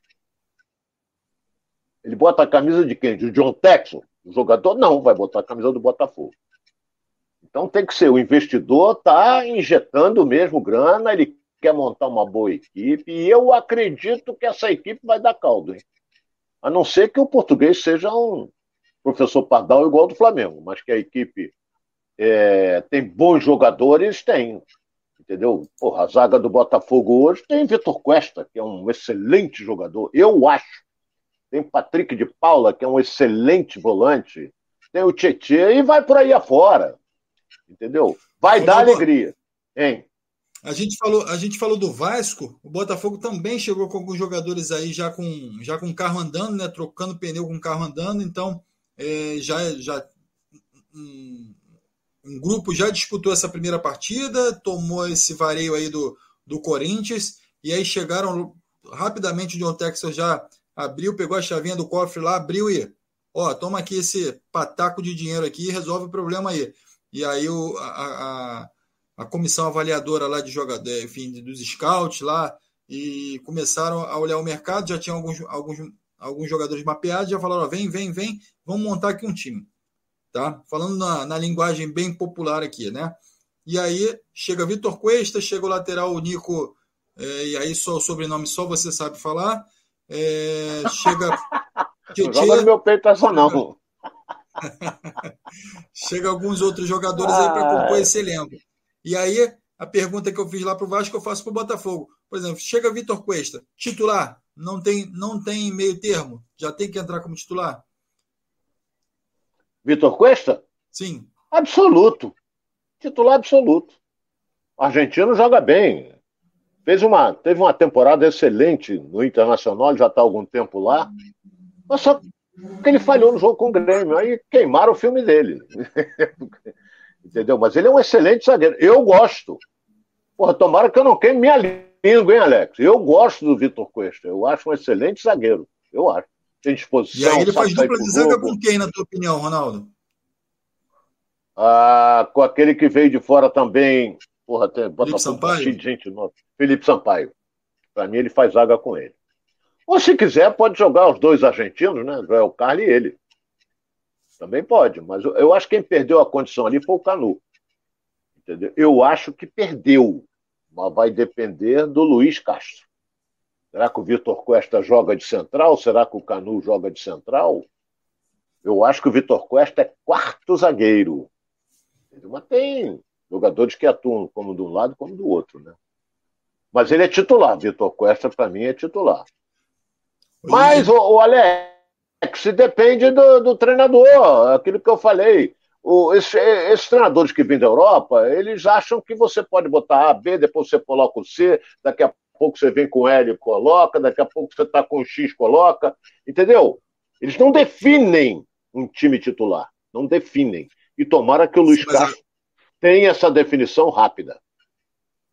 Ele bota a camisa de quem? De John Texon? O jogador não, vai botar a camisa do Botafogo. Então tem que ser. O investidor está injetando mesmo grana, ele quer montar uma boa equipe, e eu acredito que essa equipe vai dar caldo, hein? A não ser que o português seja um professor Pardal igual do Flamengo, mas que a equipe é, tem bons jogadores, tem. Entendeu? Porra, a zaga do Botafogo hoje tem Vitor Cuesta, que é um excelente jogador, eu acho. Tem Patrick de Paula, que é um excelente volante. Tem o Tietchan e vai por aí afora. Entendeu? Vai dar alegria. Hein? A gente falou, a gente falou do Vasco, o Botafogo também chegou com alguns jogadores aí já com já com carro andando, né, trocando pneu com carro andando, então é, já já um, um, grupo já disputou essa primeira partida, tomou esse vareio aí do, do Corinthians, e aí chegaram rapidamente, o John Texas já abriu, pegou a chavinha do cofre lá, abriu e, ó, toma aqui esse pataco de dinheiro aqui e resolve o problema aí. E aí o, a, a, a comissão avaliadora lá de jogador, enfim, dos scouts lá, e começaram a olhar o mercado, já tinha alguns, alguns, alguns jogadores mapeados, já falaram, ó, vem, vem, vem, vamos montar aqui um time. Tá? Falando na, na linguagem bem popular aqui, né? E aí chega Vitor Cuesta, chega o lateral o Nico, é, e aí só o sobrenome só você sabe falar. É, chega. Tietê, Joga no meu peito essa não. chega alguns outros jogadores aí para compor esse elenco. E aí, a pergunta que eu fiz lá para o Vasco, eu faço para o Botafogo. Por exemplo, chega Vitor Cuesta, titular, não tem, não tem meio termo, já tem que entrar como titular? Vitor Cuesta? Sim. Absoluto. Titular absoluto. O argentino joga bem. Fez uma, teve uma temporada excelente no Internacional, já está há algum tempo lá. Mas só que ele falhou no jogo com o Grêmio. Aí queimaram o filme dele. Entendeu? Mas ele é um excelente zagueiro. Eu gosto. Porra, tomara que eu não queime minha língua, hein, Alex? Eu gosto do Vitor Cuesta. Eu acho um excelente zagueiro. Eu acho. Tem disposição. E aí ele faz dupla de zaga com quem, na tua opinião, Ronaldo? Ah, com aquele que veio de fora também. Porra, tem, bota Felipe Sampaio? de gente nova. Felipe Sampaio. Para mim, ele faz zaga com ele. Ou se quiser, pode jogar os dois argentinos, né? Joel Carli e ele. Também pode, mas eu acho que quem perdeu a condição ali foi o Canu. Entendeu? Eu acho que perdeu, mas vai depender do Luiz Castro. Será que o Vitor Costa joga de central? Será que o Canu joga de central? Eu acho que o Vitor Costa é quarto zagueiro. Mas tem jogadores que atuam como de um lado como do outro, né? Mas ele é titular. Vitor Costa, para mim, é titular. Mas, o, o Alex, se depende do, do, treinador, aquilo que eu falei. O, esse, esses treinadores que vêm da Europa, eles acham que você pode botar A, B, depois você coloca o C, daqui a pouco você vem com L e coloca, daqui a pouco você está com X coloca, entendeu? Eles não definem um time titular, não definem. E tomara que o Luiz Castro tenha essa definição rápida.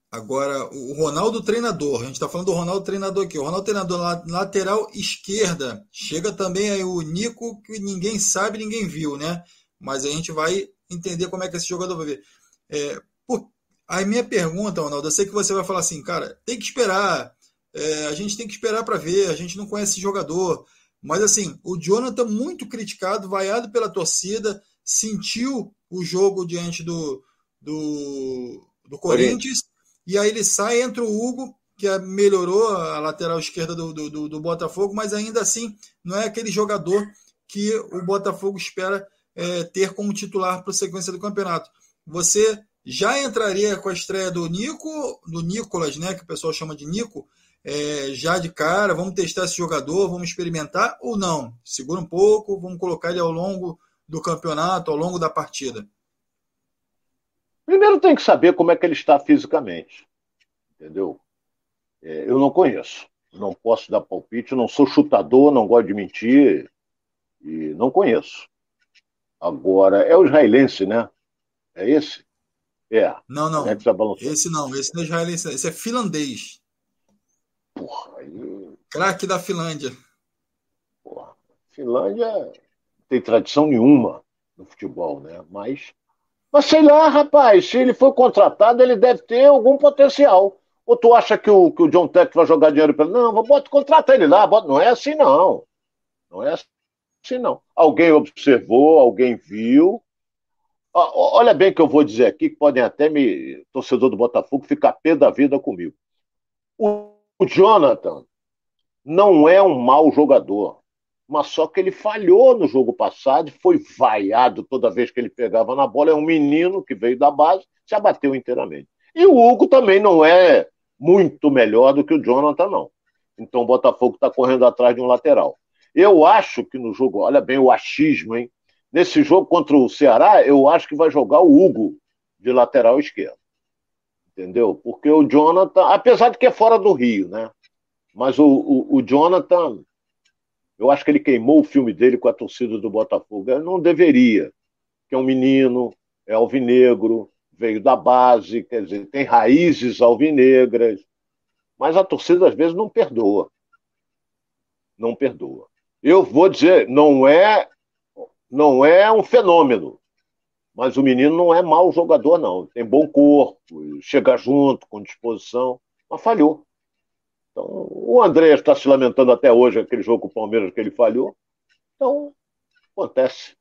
Agora, o Ronaldo treinador, a gente está falando do Ronaldo treinador aqui. O Ronaldo treinador lateral esquerda. Chega também aí o Nico, que ninguém sabe, ninguém viu, né? Mas a gente vai entender como é que esse jogador vai ver. É, por, a minha pergunta, Ronaldo, eu sei que você vai falar assim, cara, tem que esperar. É, a gente tem que esperar para ver, a gente não conhece esse jogador. Mas assim, o Jonathan muito criticado, vaiado pela torcida, sentiu o jogo diante do, do, do Corinthians e aí ele sai, entra o Hugo, que é, melhorou a lateral esquerda do, do, do, Botafogo, mas ainda assim não é aquele jogador que o Botafogo espera é, ter como titular para a sequência do campeonato. Você já entraria com a estreia do Nico, do Nicolas, né, que o pessoal chama de Nico, é, já de cara, vamos testar esse jogador, vamos experimentar ou não? Segura um pouco, vamos colocar ele ao longo do campeonato, ao longo da partida. Primeiro tem que saber como é que ele está fisicamente. Entendeu? É, eu não conheço. Não posso dar palpite, não sou chutador, não gosto de mentir. E não conheço. Agora, é o israelense, né? É esse? É. Não, não. esse não, esse não é israelense, esse é finlandês. Porra, aí. Craque da Finlândia. Porra, Finlândia não tem tradição nenhuma no futebol, né? Mas mas sei lá, rapaz, se ele foi contratado, ele deve ter algum potencial. Ou tu acha que o, que o John Tech vai jogar dinheiro para ele? Não, bota, contrata ele lá. Bota... Não é assim, não. Não é assim, não. Alguém observou, alguém viu. Olha bem que eu vou dizer aqui, que podem até me, torcedor do Botafogo, ficar pé da vida comigo. O, o Jonathan não é um mau jogador mas só que ele falhou no jogo passado, foi vaiado toda vez que ele pegava na bola. É um menino que veio da base, se abateu inteiramente. E o Hugo também não é muito melhor do que o Jonathan, não. Então o Botafogo está correndo atrás de um lateral. Eu acho que no jogo, olha bem o achismo, hein? Nesse jogo contra o Ceará, eu acho que vai jogar o Hugo de lateral esquerdo. Entendeu? Porque o Jonathan, apesar de que é fora do Rio, né? Mas o, o, o Jonathan eu acho que ele queimou o filme dele com a torcida do Botafogo. Eu não deveria, que é um menino, é alvinegro, veio da base, quer dizer, tem raízes alvinegras, mas a torcida às vezes não perdoa. Não perdoa. Eu vou dizer, não é não é um fenômeno, mas o menino não é mau jogador não, tem bom corpo, chega junto, com disposição, mas falhou. Então, o André está se lamentando até hoje aquele jogo com o Palmeiras que ele falhou. Então, acontece.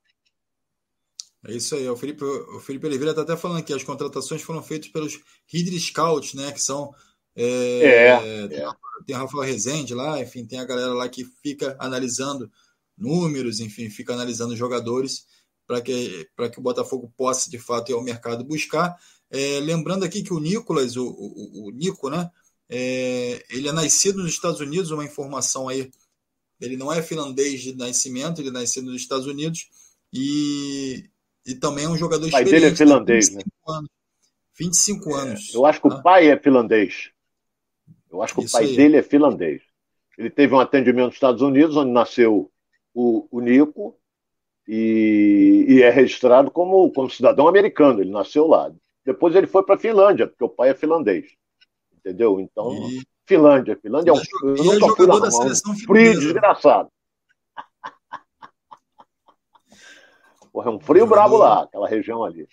É isso aí. O Felipe, o Felipe Oliveira está até falando que as contratações foram feitas pelos Hidri Scouts, né? Que são. É, é, tem, é. tem o Rafael Rezende lá, enfim, tem a galera lá que fica analisando números, enfim, fica analisando jogadores para que, que o Botafogo possa, de fato, ir ao mercado buscar. É, lembrando aqui que o Nicolas, o, o, o Nico, né? É, ele é nascido nos Estados Unidos, uma informação aí. Ele não é finlandês de nascimento, ele é nascido nos Estados Unidos e e também é um jogador o pai dele é finlandês, 25 né? Anos. 25 é, anos. Eu acho que o pai é finlandês. Eu acho que Isso o pai aí. dele é finlandês. Ele teve um atendimento nos Estados Unidos, onde nasceu o, o Nico, e, e, é registrado como, como cidadão americano. Ele nasceu lá. Depois ele foi para a Finlândia, porque o pai é finlandês. Entendeu? Então, e... Finlândia. Finlândia é um, eu é nunca fui lá, da seleção um frio desgraçado. Porra, é um frio brabo lá, aquela região ali.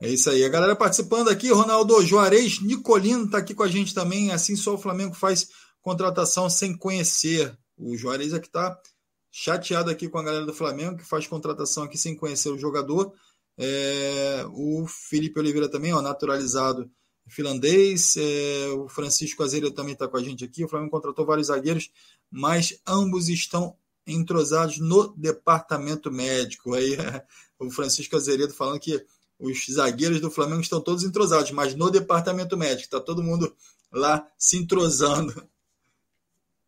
É isso aí. A galera participando aqui, Ronaldo Juarez Nicolino está aqui com a gente também. Assim só o Flamengo faz contratação sem conhecer. O Juarez aqui está chateado aqui com a galera do Flamengo, que faz contratação aqui sem conhecer o jogador. É, o Felipe Oliveira também, ó, naturalizado finlandês. É, o Francisco Azeira também está com a gente aqui. O Flamengo contratou vários zagueiros, mas ambos estão entrosados no departamento médico. Aí o Francisco Azeredo falando que os zagueiros do Flamengo estão todos entrosados, mas no departamento médico está todo mundo lá se entrosando.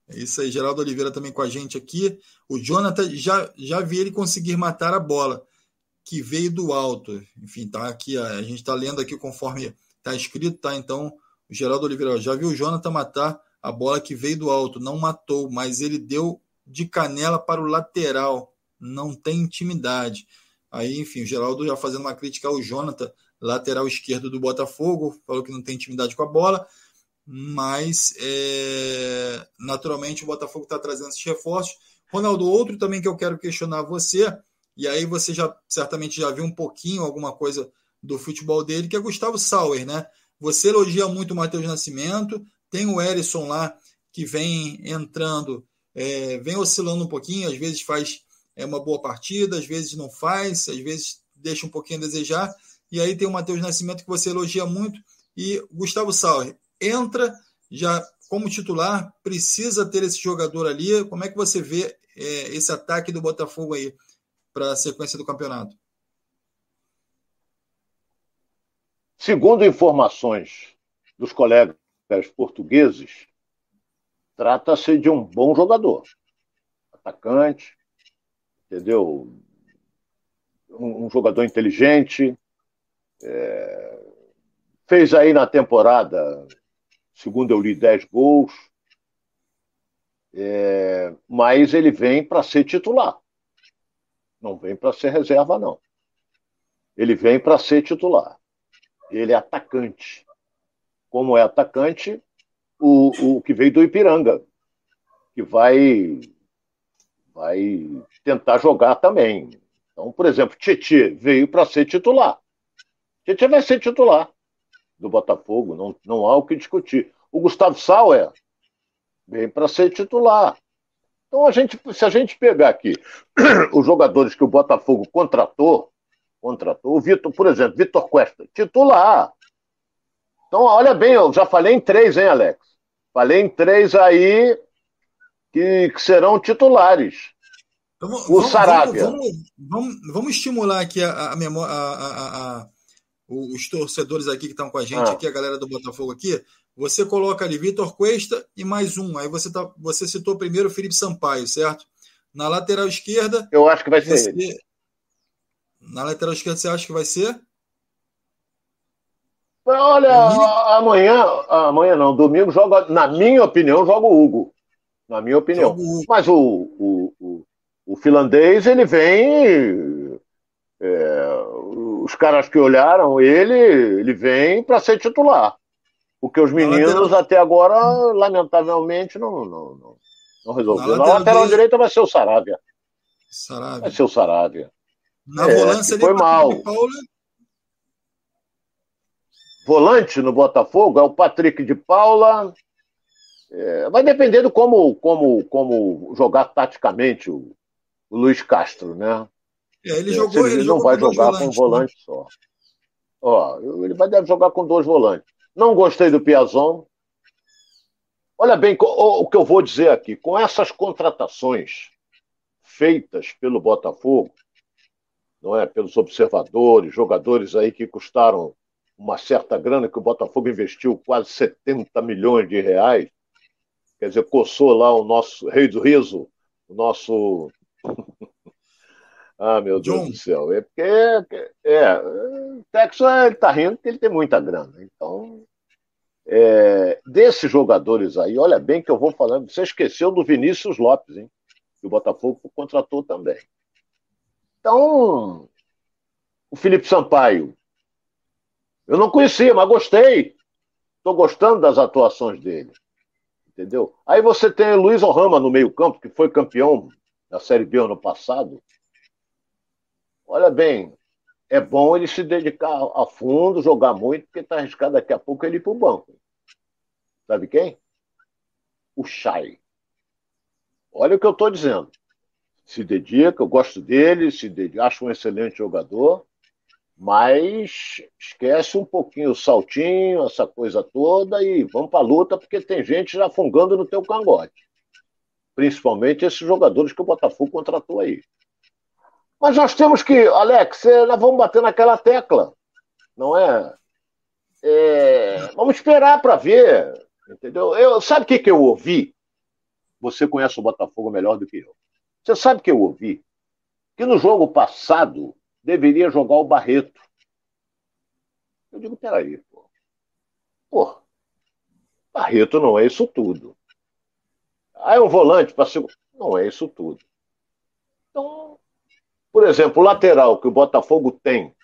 É isso aí, Geraldo Oliveira também com a gente aqui. O Jonathan já, já vi ele conseguir matar a bola, que veio do alto. Enfim, tá aqui, a gente está lendo aqui conforme está escrito, tá? Então, o Geraldo Oliveira já viu o Jonathan matar a bola que veio do alto, não matou, mas ele deu de canela para o lateral. Não tem intimidade. Aí, enfim, o Geraldo já fazendo uma crítica ao Jonathan, lateral esquerdo do Botafogo, falou que não tem intimidade com a bola, mas é, naturalmente o Botafogo está trazendo esses reforços. Ronaldo, outro também que eu quero questionar você, e aí você já certamente já viu um pouquinho alguma coisa do futebol dele, que é Gustavo Sauer, né? Você elogia muito o Matheus Nascimento, tem o Erisson lá que vem entrando é, vem oscilando um pouquinho, às vezes faz é, uma boa partida, às vezes não faz, às vezes deixa um pouquinho a desejar. E aí tem o Matheus Nascimento que você elogia muito e Gustavo Sauer entra já como titular, precisa ter esse jogador ali. Como é que você vê é, esse ataque do Botafogo aí para a sequência do campeonato? Segundo informações dos colegas portugueses, trata-se de um bom jogador, atacante, entendeu? Um, jogador inteligente, é, fez aí na temporada, segundo eu li, 10 gols, é, mas ele vem para ser titular, não vem para ser reserva, não. Ele vem para ser titular. Ele é atacante. Como é atacante, o, o que veio do Ipiranga, que vai, vai tentar jogar também. Então, por exemplo, Tietê veio para ser titular. Tietê vai ser titular do Botafogo, não, não há o que discutir. O Gustavo Sauer vem para ser titular. Então, a gente, se a gente pegar aqui os jogadores que o Botafogo contratou, contratou, o Vitor, por exemplo, Vitor Cuesta, titular. Então, olha bem, eu já falei em três, hein, Alex? Falei em três aí que, que serão titulares. Vamos, o Sarabia. Vamos, vamos, vamos, estimular aqui a, a memória, a, os torcedores aqui que estão com a gente, ah. aqui, a galera do Botafogo aqui. Você coloca ali Vitor Cuesta e mais um. Aí você, tá, você citou primeiro o Felipe Sampaio, certo? Na lateral esquerda. Eu acho que vai ser ele. Na lateral esquerda, você acha que vai ser? Olha, amanhã, amanhã não, domingo joga, na minha opinião, joga o Hugo. Na minha opinião. Mas o, o, o, o, finlandês, ele vem. É, os caras que olharam ele, ele vem para ser titular. Porque os meninos lateral... até agora, lamentavelmente, não, não, não, não resolveram. Na lateral, Na lateral direita vai ser o Saravia. Saravia. Vai ser o Saravia. Na é, volância foi mal. Paula... Volante no Botafogo é o Patrick de Paula. É, vai depender do como, como, como jogar taticamente o, o Luiz Castro, né? É, ele jogou, ele, ele não vai jogar volantes, com um volante né? só. Ó, ele vai deve jogar com dois volantes. Não gostei do Piazon. Olha bem o, o que eu vou dizer aqui. Com essas contratações feitas pelo Botafogo, não é, pelos observadores, jogadores aí que custaram uma certa grana, que o Botafogo investiu quase 70 milhões de reais, quer dizer, coçou lá o nosso rei do riso, o nosso. ah, meu Deus John. do céu. É porque. É, o Texas ele tá rindo porque ele tem muita grana. Então. É, desses jogadores aí, olha bem que eu vou falando. Você esqueceu do Vinícius Lopes, hein? Que o Botafogo contratou também. Então, o Felipe Sampaio, eu não conhecia, mas gostei. Estou gostando das atuações dele. Entendeu? Aí você tem o Luiz Orama no meio-campo, que foi campeão da Série B ano passado. Olha bem, é bom ele se dedicar a fundo, jogar muito, porque está arriscado daqui a pouco ele ir para o banco. Sabe quem? O Chay. Olha o que eu estou dizendo se dedica, eu gosto dele, se dedica, acho um excelente jogador, mas esquece um pouquinho o saltinho, essa coisa toda e vamos para a luta, porque tem gente já fungando no teu cangote. Principalmente esses jogadores que o Botafogo contratou aí. Mas nós temos que, Alex, é, nós vamos bater naquela tecla, não é? é vamos esperar para ver, entendeu? Eu, sabe o que, que eu ouvi? Você conhece o Botafogo melhor do que eu. Você sabe que eu ouvi? Que no jogo passado deveria jogar o Barreto. Eu digo, peraí, pô. Pô, Barreto não é isso tudo. Ah, é um volante para segundo. Não é isso tudo. Então, por exemplo, o lateral que o Botafogo tem,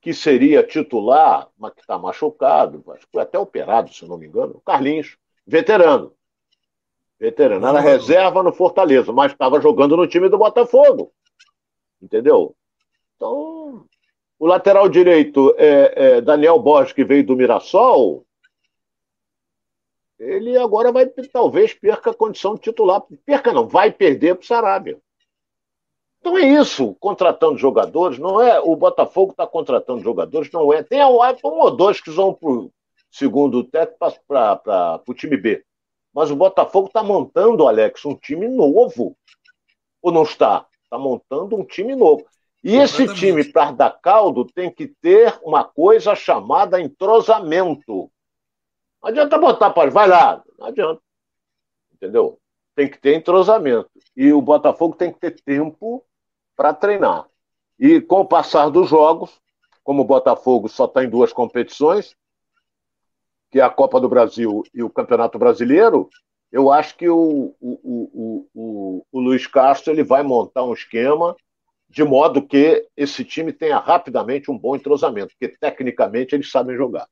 que seria titular, mas que está machucado, acho que foi até operado, se não me engano, o Carlinhos, veterano. Veterano. Era reserva no Fortaleza, mas estava jogando no time do Botafogo. Entendeu? Então, o lateral direito é, é Daniel Borges, que veio do Mirassol. Ele agora vai, talvez, perca a condição de titular. Perca não, vai perder para o Sarabia. Então é isso, contratando jogadores, não é. O Botafogo está contratando jogadores, não é. Tem um, ou dois que vão para o segundo teto para o time B. Mas o Botafogo está montando, Alex, um time novo. Ou não está? Está montando um time novo. E esse time, para dar caldo, tem que ter uma coisa chamada entrosamento. Não adianta botar para. Vai lá. Não adianta. Entendeu? Tem que ter entrosamento. E o Botafogo tem que ter tempo para treinar. E com o passar dos jogos, como o Botafogo só está em duas competições, que é a Copa do Brasil e o Campeonato Brasileiro, eu acho que o, o, o, o, Luiz Castro ele vai montar um esquema de modo que esse time tenha rapidamente um bom entrosamento, porque tecnicamente eles sabem jogar.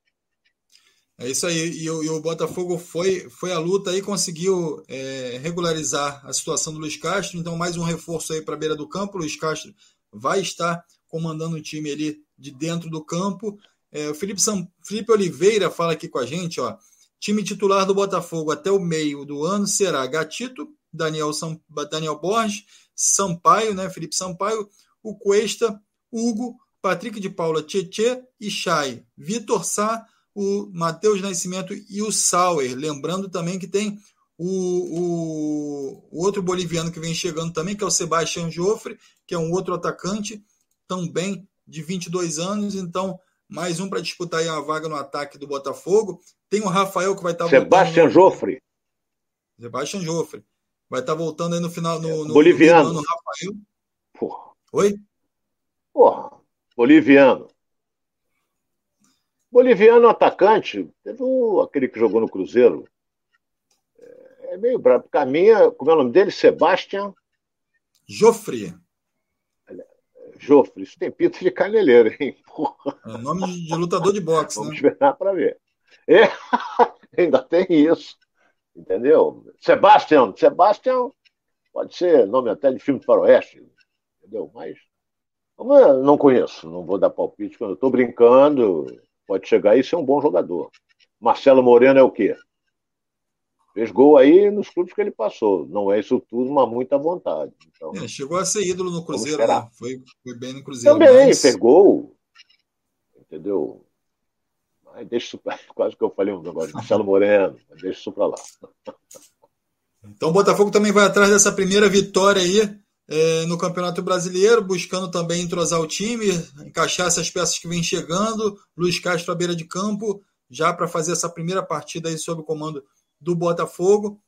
É isso aí. E, o, e o Botafogo foi, foi à luta e conseguiu é, regularizar a situação do Luiz Castro. Então, mais um reforço aí para a beira do campo. O Luiz Castro vai estar comandando o time ali de dentro do campo. É, o Felipe, Felipe Oliveira fala aqui com a gente, ó. Time titular do Botafogo até o meio do ano será Gatito, Daniel, Daniel Borges, Sampaio, né? Felipe Sampaio, o Cuesta, Hugo, Patrick de Paula, Tietê e Chay, Vitor Sá, o Matheus Nascimento e o Sauer. Lembrando também que tem o, o, o, outro boliviano que vem chegando também, que é o Sebastião Joffre, que é um outro atacante, também de 22 anos. Então, mais um para disputar aí a vaga no ataque do Botafogo. Tem o Rafael que vai estar tá Sebastião voltando. Joffre. Sebastião Joffre. Vai estar tá voltando aí no final. No, no Boliviano. No Rafael. Porra. Oi? Porra. Boliviano. Boliviano atacante. Teve o, aquele que jogou no Cruzeiro. É, é meio brabo. Caminha. Como é o nome dele? Sebastião. Joffre. Joffre, isso tem pinta de caneleiro, hein? Porra. É nome de lutador de boxe, Vamos né? esperar para ver. É, ainda tem isso, entendeu? Sebastian, Sebastian pode ser nome até de filme de faroeste, entendeu? Mas não conheço, não vou dar palpite. Quando eu estou brincando, pode chegar e ser um bom jogador. Marcelo Moreno é o quê? Fez gol aí nos clubes que ele passou. Não é isso tudo, mas muita vontade. Então, é, chegou a ser ídolo no Cruzeiro, né? Foi, foi, bem no Cruzeiro. Também, mas... fez gol. Entendeu? Mas deixa isso pra... Quase que eu falei um negócio de Marcelo Moreno, mas deixa isso para lá. Então o Botafogo também vai atrás dessa primeira vitória aí é, no Campeonato Brasileiro, buscando também entrosar o time, encaixar essas peças que vêm chegando. Luiz Castro à beira de campo, já para fazer essa primeira partida aí sob o comando do Botafogo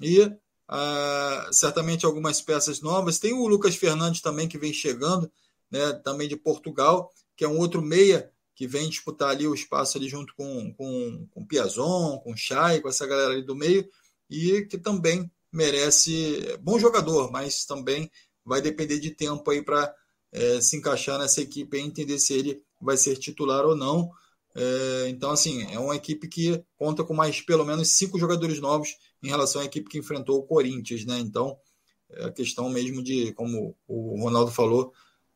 e uh, certamente algumas peças novas. Tem o Lucas Fernandes também que vem chegando, né, também de Portugal, que é um outro meia que vem disputar ali o espaço ali junto com, com, com Piazon, com Chay, com essa galera ali do meio, e que também merece, bom jogador, mas também vai depender de tempo aí para é, se encaixar nessa equipe e entender se ele vai ser titular ou não. É, então, assim, é uma equipe que conta com mais pelo menos cinco jogadores novos em relação à equipe que enfrentou o Corinthians, né? Então, é a questão mesmo de, como o Ronaldo falou,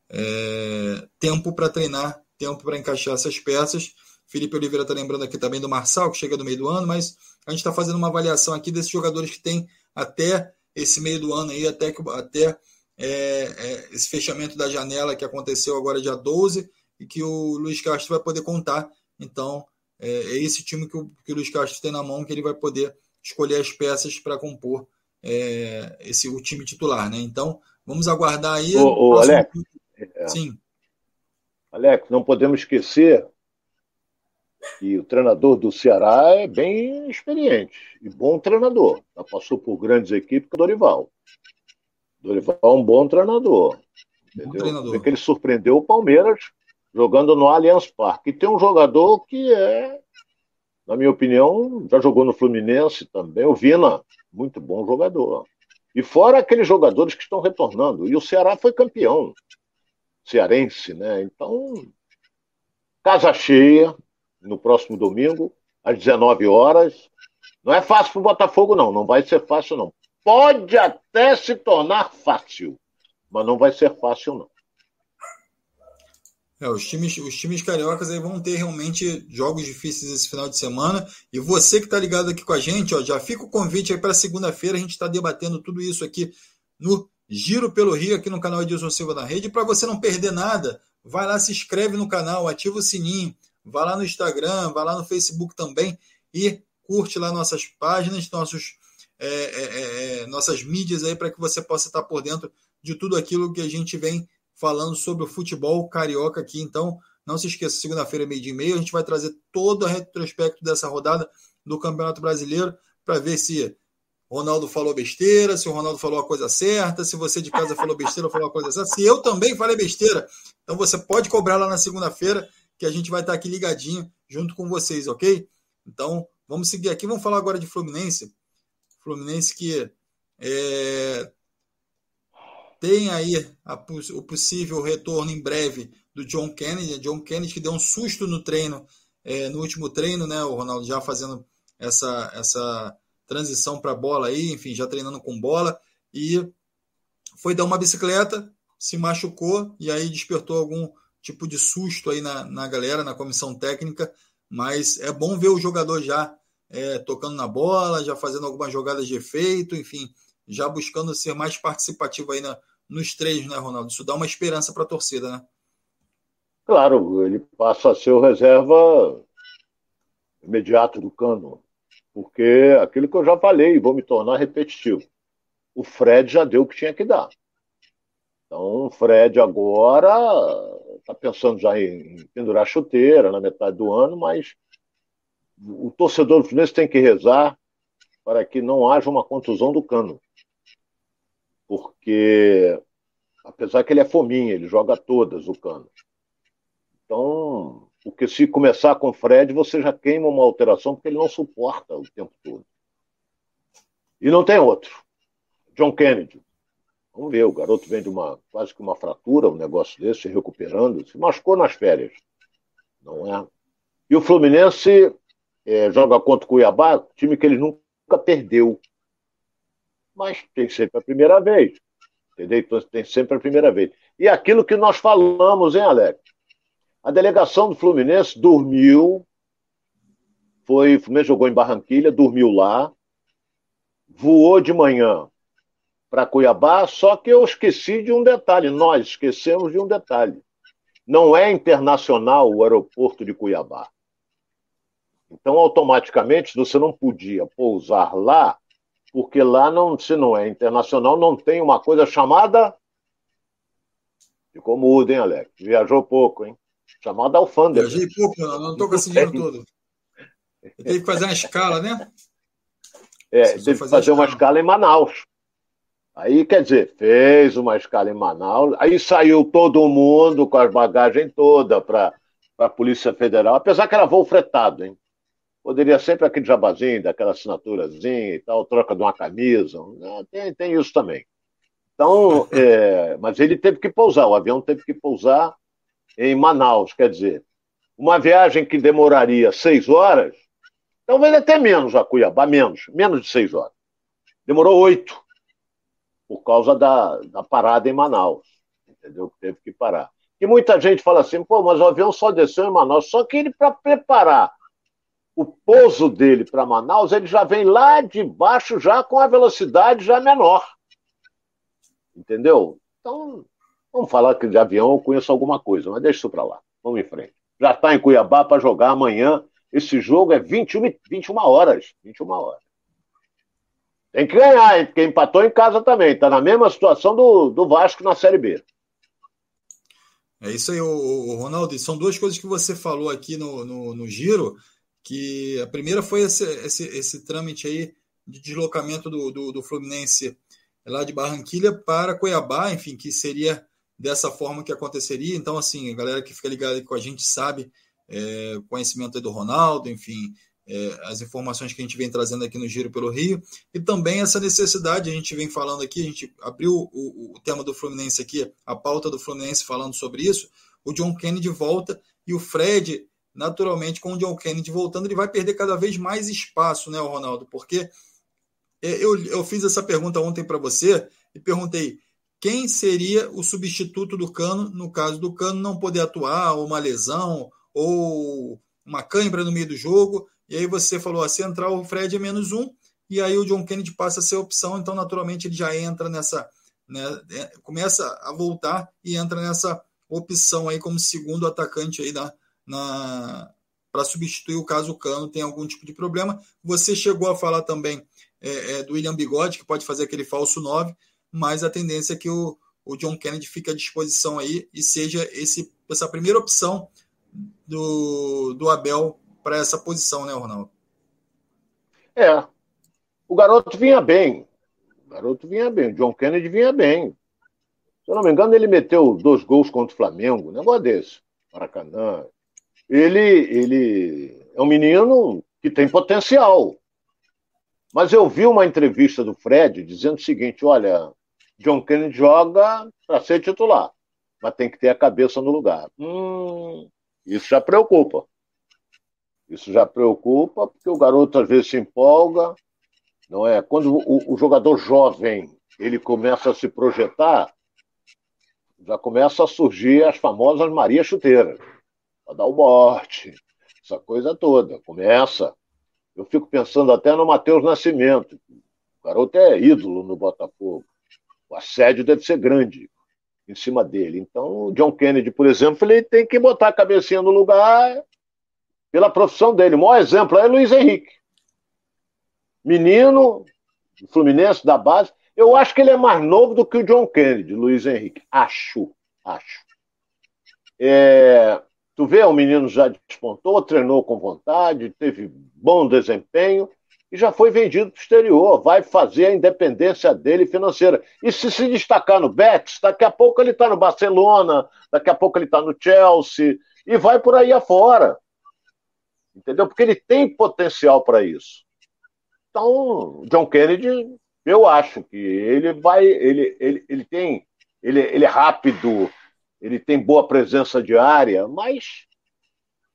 é, tempo para treinar, tempo para encaixar essas peças. Felipe Oliveira está lembrando aqui também do Marçal, que chega no meio do ano, mas a gente está fazendo uma avaliação aqui desses jogadores que tem até esse meio do ano aí, até, até é, é, esse fechamento da janela que aconteceu agora dia 12 e que o Luiz Castro vai poder contar então, é, é esse time que o, que o Luiz Castro tem na mão que ele vai poder escolher as peças para compor é, esse o time titular, né? Então, vamos aguardar aí. O, o Alex, é. Sim. Alex, não podemos esquecer que o treinador do Ceará é bem experiente e bom treinador. Já passou por grandes equipes com o Dorival. Dorival é um bom treinador. Entendeu? Bom treinador. que ele surpreendeu o Palmeiras jogando no Allianz Parque. E tem um jogador que é, na minha opinião, já jogou no Fluminense também, o Vina, muito bom jogador. E fora aqueles jogadores que estão retornando. E o Ceará foi campeão cearense, né? Então, casa cheia no próximo domingo, às 19 horas. Não é fácil para o Botafogo, não. Não vai ser fácil, não. Pode até se tornar fácil, mas não vai ser fácil, não. É, os, times, os times cariocas aí vão ter realmente jogos difíceis esse final de semana. E você que está ligado aqui com a gente, ó, já fica o convite aí para segunda-feira. A gente está debatendo tudo isso aqui no Giro pelo Rio, aqui no canal Edilson Silva na Rede. Para você não perder nada, vai lá, se inscreve no canal, ativa o sininho, vai lá no Instagram, vai lá no Facebook também e curte lá nossas páginas, nossos, é, é, é, é nossas mídias aí para que você possa estar por dentro de tudo aquilo que a gente vem falando sobre o futebol carioca aqui. Então, não se esqueça, segunda-feira, meio dia e meio, a gente vai trazer todo o retrospecto dessa rodada do Campeonato Brasileiro para ver se Ronaldo falou besteira, se o Ronaldo falou a coisa certa, se você de casa falou besteira ou falou a coisa certa, se eu também falei besteira. Então você pode cobrar lá na segunda-feira, que a gente vai estar aqui ligadinho junto com vocês, ok? Então, vamos seguir aqui. Vamos falar agora de Fluminense. Fluminense que é, tem aí a, o possível retorno em breve do John Kennedy. John Kennedy que deu um susto no treino, é, no último treino, né? O Ronaldo já fazendo essa, essa transição para bola aí, enfim, já treinando com bola. E foi dar uma bicicleta, se machucou e aí despertou algum tipo de susto aí na, na galera, na comissão técnica. Mas é bom ver o jogador já é, tocando na bola, já fazendo algumas jogadas de efeito, enfim, já buscando ser mais participativo aí na, nos três, né, Ronaldo? Isso dá uma esperança para a torcida, né? Claro, ele passa a ser o reserva imediato do Cano, porque aquilo que eu já falei, vou me tornar repetitivo. O Fred já deu o que tinha que dar. Então, o Fred agora está pensando já em pendurar chuteira na metade do ano, mas o torcedor do Fluminense tem que rezar para que não haja uma contusão do Cano porque apesar que ele é fominha, ele joga todas o cano. Então, porque se começar com o Fred, você já queima uma alteração, porque ele não suporta o tempo todo. E não tem outro. John Kennedy. Vamos ver, o garoto vem de uma quase que uma fratura, um negócio desse, se recuperando, se machucou nas férias. Não é? E o Fluminense é, joga contra o Cuiabá, time que ele nunca perdeu. Mas tem sempre a primeira vez. Entendeu? Então tem sempre a primeira vez. E aquilo que nós falamos, hein, Alex? A delegação do Fluminense dormiu, foi, o Fluminense jogou em Barranquilha, dormiu lá, voou de manhã para Cuiabá, só que eu esqueci de um detalhe, nós esquecemos de um detalhe. Não é internacional o aeroporto de Cuiabá. Então, automaticamente, você não podia pousar lá, porque lá, não, se não é internacional, não tem uma coisa chamada. Ficou mudo, hein, Alex? Viajou pouco, hein? Chamada alfândega. Viajei pouco, não estou com esse dinheiro todo. Eu tenho que fazer uma escala, né? É, teve que fazer, fazer uma escala em Manaus. Aí, quer dizer, fez uma escala em Manaus, aí saiu todo mundo com as bagagens toda para a Polícia Federal, apesar que era voo fretado, hein? Poderia sempre aquele jabazinho, daquela assinaturazinha e tal, troca de uma camisa, né? tem, tem isso também. Então, é, mas ele teve que pousar, o avião teve que pousar em Manaus, quer dizer, uma viagem que demoraria seis horas, talvez até menos a Cuiabá, menos, menos de seis horas. Demorou oito por causa da, da parada em Manaus, entendeu? Teve que parar. E muita gente fala assim, pô, mas o avião só desceu em Manaus. Só que ele, para preparar o pouso dele para Manaus, ele já vem lá de baixo, já com a velocidade já menor. Entendeu? Então, vamos falar que de avião eu conheço alguma coisa, mas deixa isso para lá. Vamos em frente. Já está em Cuiabá para jogar amanhã. Esse jogo é 21, 21 horas. 21 horas. Tem que ganhar, hein? Porque empatou em casa também. Está na mesma situação do, do Vasco na Série B. É isso aí, o, Ronaldo. São duas coisas que você falou aqui no, no, no giro. Que a primeira foi esse, esse, esse trâmite aí de deslocamento do, do, do Fluminense lá de Barranquilha para Cuiabá, enfim, que seria dessa forma que aconteceria. Então, assim, a galera que fica ligada com a gente sabe é, conhecimento do Ronaldo, enfim, é, as informações que a gente vem trazendo aqui no Giro pelo Rio, e também essa necessidade, a gente vem falando aqui, a gente abriu o, o tema do Fluminense aqui, a pauta do Fluminense falando sobre isso, o John Kennedy volta e o Fred, naturalmente, com o John Kennedy voltando, ele vai perder cada vez mais espaço, né, Ronaldo? Porque é, eu, eu fiz essa pergunta ontem para você e perguntei quem seria o substituto do Cano no caso do Cano não poder atuar, ou uma lesão, ou uma cãibra no meio do jogo. E aí você falou, a central, o Fred é menos um, e aí o John Kennedy passa a ser opção, então naturalmente ele já entra nessa, né, é, começa a voltar e entra nessa opção aí como segundo atacante aí da, para substituir o caso o Cano tem algum tipo de problema. Você chegou a falar também é, é, do William Bigode, que pode fazer aquele falso 9, mas a tendência é que o, o John Kennedy fique à disposição aí e seja esse, essa primeira opção do, do Abel para essa posição, né, Ronaldo? É. O garoto vinha bem. O garoto vinha bem. O John Kennedy vinha bem. Se eu não me engano, ele meteu dois gols contra o Flamengo, um negócio desse. Maracanã. Ele, ele é um menino que tem potencial. Mas eu vi uma entrevista do Fred dizendo o seguinte: olha, John Kennedy joga para ser titular, mas tem que ter a cabeça no lugar. Hum, isso já preocupa. Isso já preocupa, porque o garoto às vezes se empolga, não é? Quando o, o jogador jovem ele começa a se projetar, já começa a surgir as famosas Maria Chuteiras, para dar o morte, essa coisa toda. Começa. Eu fico pensando até no Matheus Nascimento. O garoto é ídolo no Botafogo. O assédio deve ser grande em cima dele. Então, o John Kennedy, por exemplo, ele tem que botar a cabecinha no lugar pela profissão dele. O maior exemplo é Luiz Henrique. Menino, Fluminense da base. Eu acho que ele é mais novo do que o John Kennedy, Luiz Henrique. Acho, acho. É, tu vê, o menino já despontou, treinou com vontade, teve bom desempenho e já foi vendido para o exterior. Vai fazer a independência dele financeira. E se se destacar no Betis, daqui a pouco ele está no Barcelona, daqui a pouco ele está no Chelsea e vai por aí afora entendeu? Porque ele tem potencial para isso. Então, John Kennedy Eu acho que ele vai, ele, ele, ele tem, ele, ele é rápido, ele tem boa presença de área, mas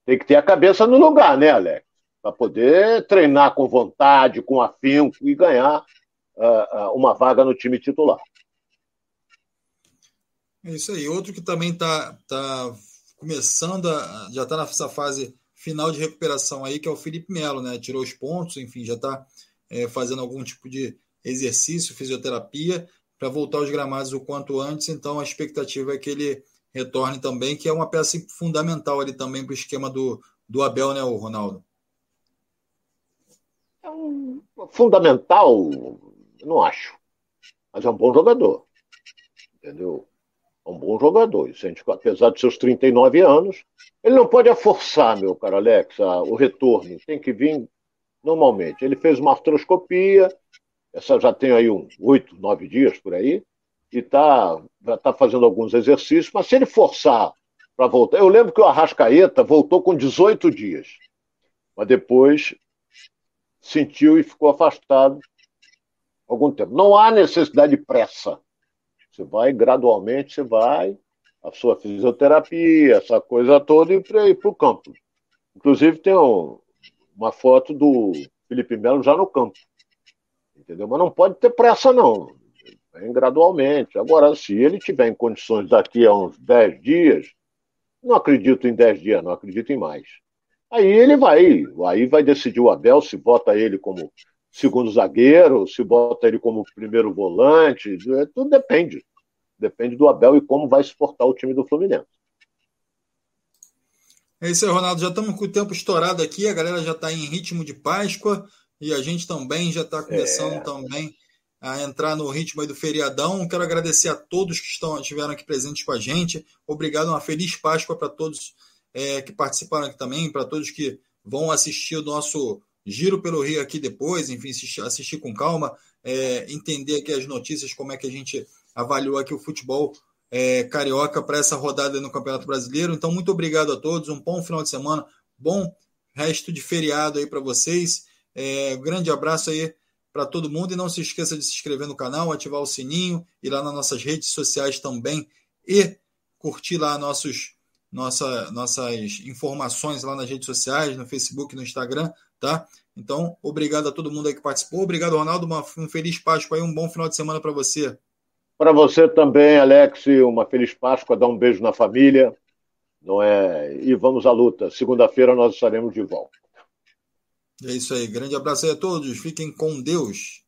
tem que ter a cabeça no lugar, né, Alex? Para poder treinar com vontade, com afinco e ganhar uh, uma vaga no time titular. É isso aí. Outro que também está tá começando, a, já está nessa fase final de recuperação aí, que é o Felipe Melo, né? Tirou os pontos, enfim, já está é, fazendo algum tipo de exercício, fisioterapia, para voltar aos gramados o quanto antes. Então a expectativa é que ele retorne também, que é uma peça fundamental ali também para o esquema do, do Abel, né, Ronaldo? É um fundamental, não acho. Mas é um bom jogador. Entendeu? É um bom jogador. Apesar de seus 39 anos, ele não pode forçar, meu caro Alex, o retorno. Tem que vir normalmente. Ele fez uma artroscopia, essa já tem aí um oito, nove dias por aí, e tá, está fazendo alguns exercícios, mas se ele forçar para voltar. Eu lembro que o Arrascaeta voltou com 18 dias, mas depois sentiu e ficou afastado algum tempo. Não há necessidade de pressa. Você vai gradualmente, você vai, a sua fisioterapia, essa coisa toda, e para ir para o campo. Inclusive, tem um, uma foto do Felipe Melo já no campo. Entendeu? Mas não pode ter pressa, não. Vem gradualmente. Agora, se ele tiver em condições daqui a uns 10 dias, não acredito em 10 dias, não acredito em mais. Aí ele vai, aí vai decidir o Abel se bota ele como segundo zagueiro, se bota ele como primeiro volante, é, tudo depende. Depende do Abel e como vai suportar o time do Fluminense. É isso aí, Ronaldo. Já estamos com o tempo estourado aqui, a galera já está em ritmo de Páscoa e a gente também já está começando é... também a entrar no ritmo do feriadão. Quero agradecer a todos que estão, estiveram aqui presentes com a gente. Obrigado, uma feliz Páscoa para todos é, que participaram aqui também, para todos que vão assistir o nosso giro pelo Rio aqui depois, enfim, assistir, assistir com calma, é, entender aqui as notícias, como é que a gente avaliou aqui o futebol é, carioca para essa rodada no Campeonato Brasileiro. Então, muito obrigado a todos, um bom final de semana, bom resto de feriado aí para vocês. É, grande abraço aí para todo mundo e não se esqueça de se inscrever no canal, ativar o sininho, ir lá nas nossas redes sociais também e curtir lá nossos, nossa, nossas informações lá nas redes sociais, no Facebook, no Instagram, tá? Então, obrigado a todo mundo aí que participou. Obrigado, Ronaldo. Uma, um feliz Páscoa aí, um bom final de semana para você. Para você também, Alex, uma feliz Páscoa, dá um beijo na família, não é? E vamos à luta. Segunda-feira nós estaremos de volta. É isso aí. Grande abraço aí a todos. Fiquem com Deus.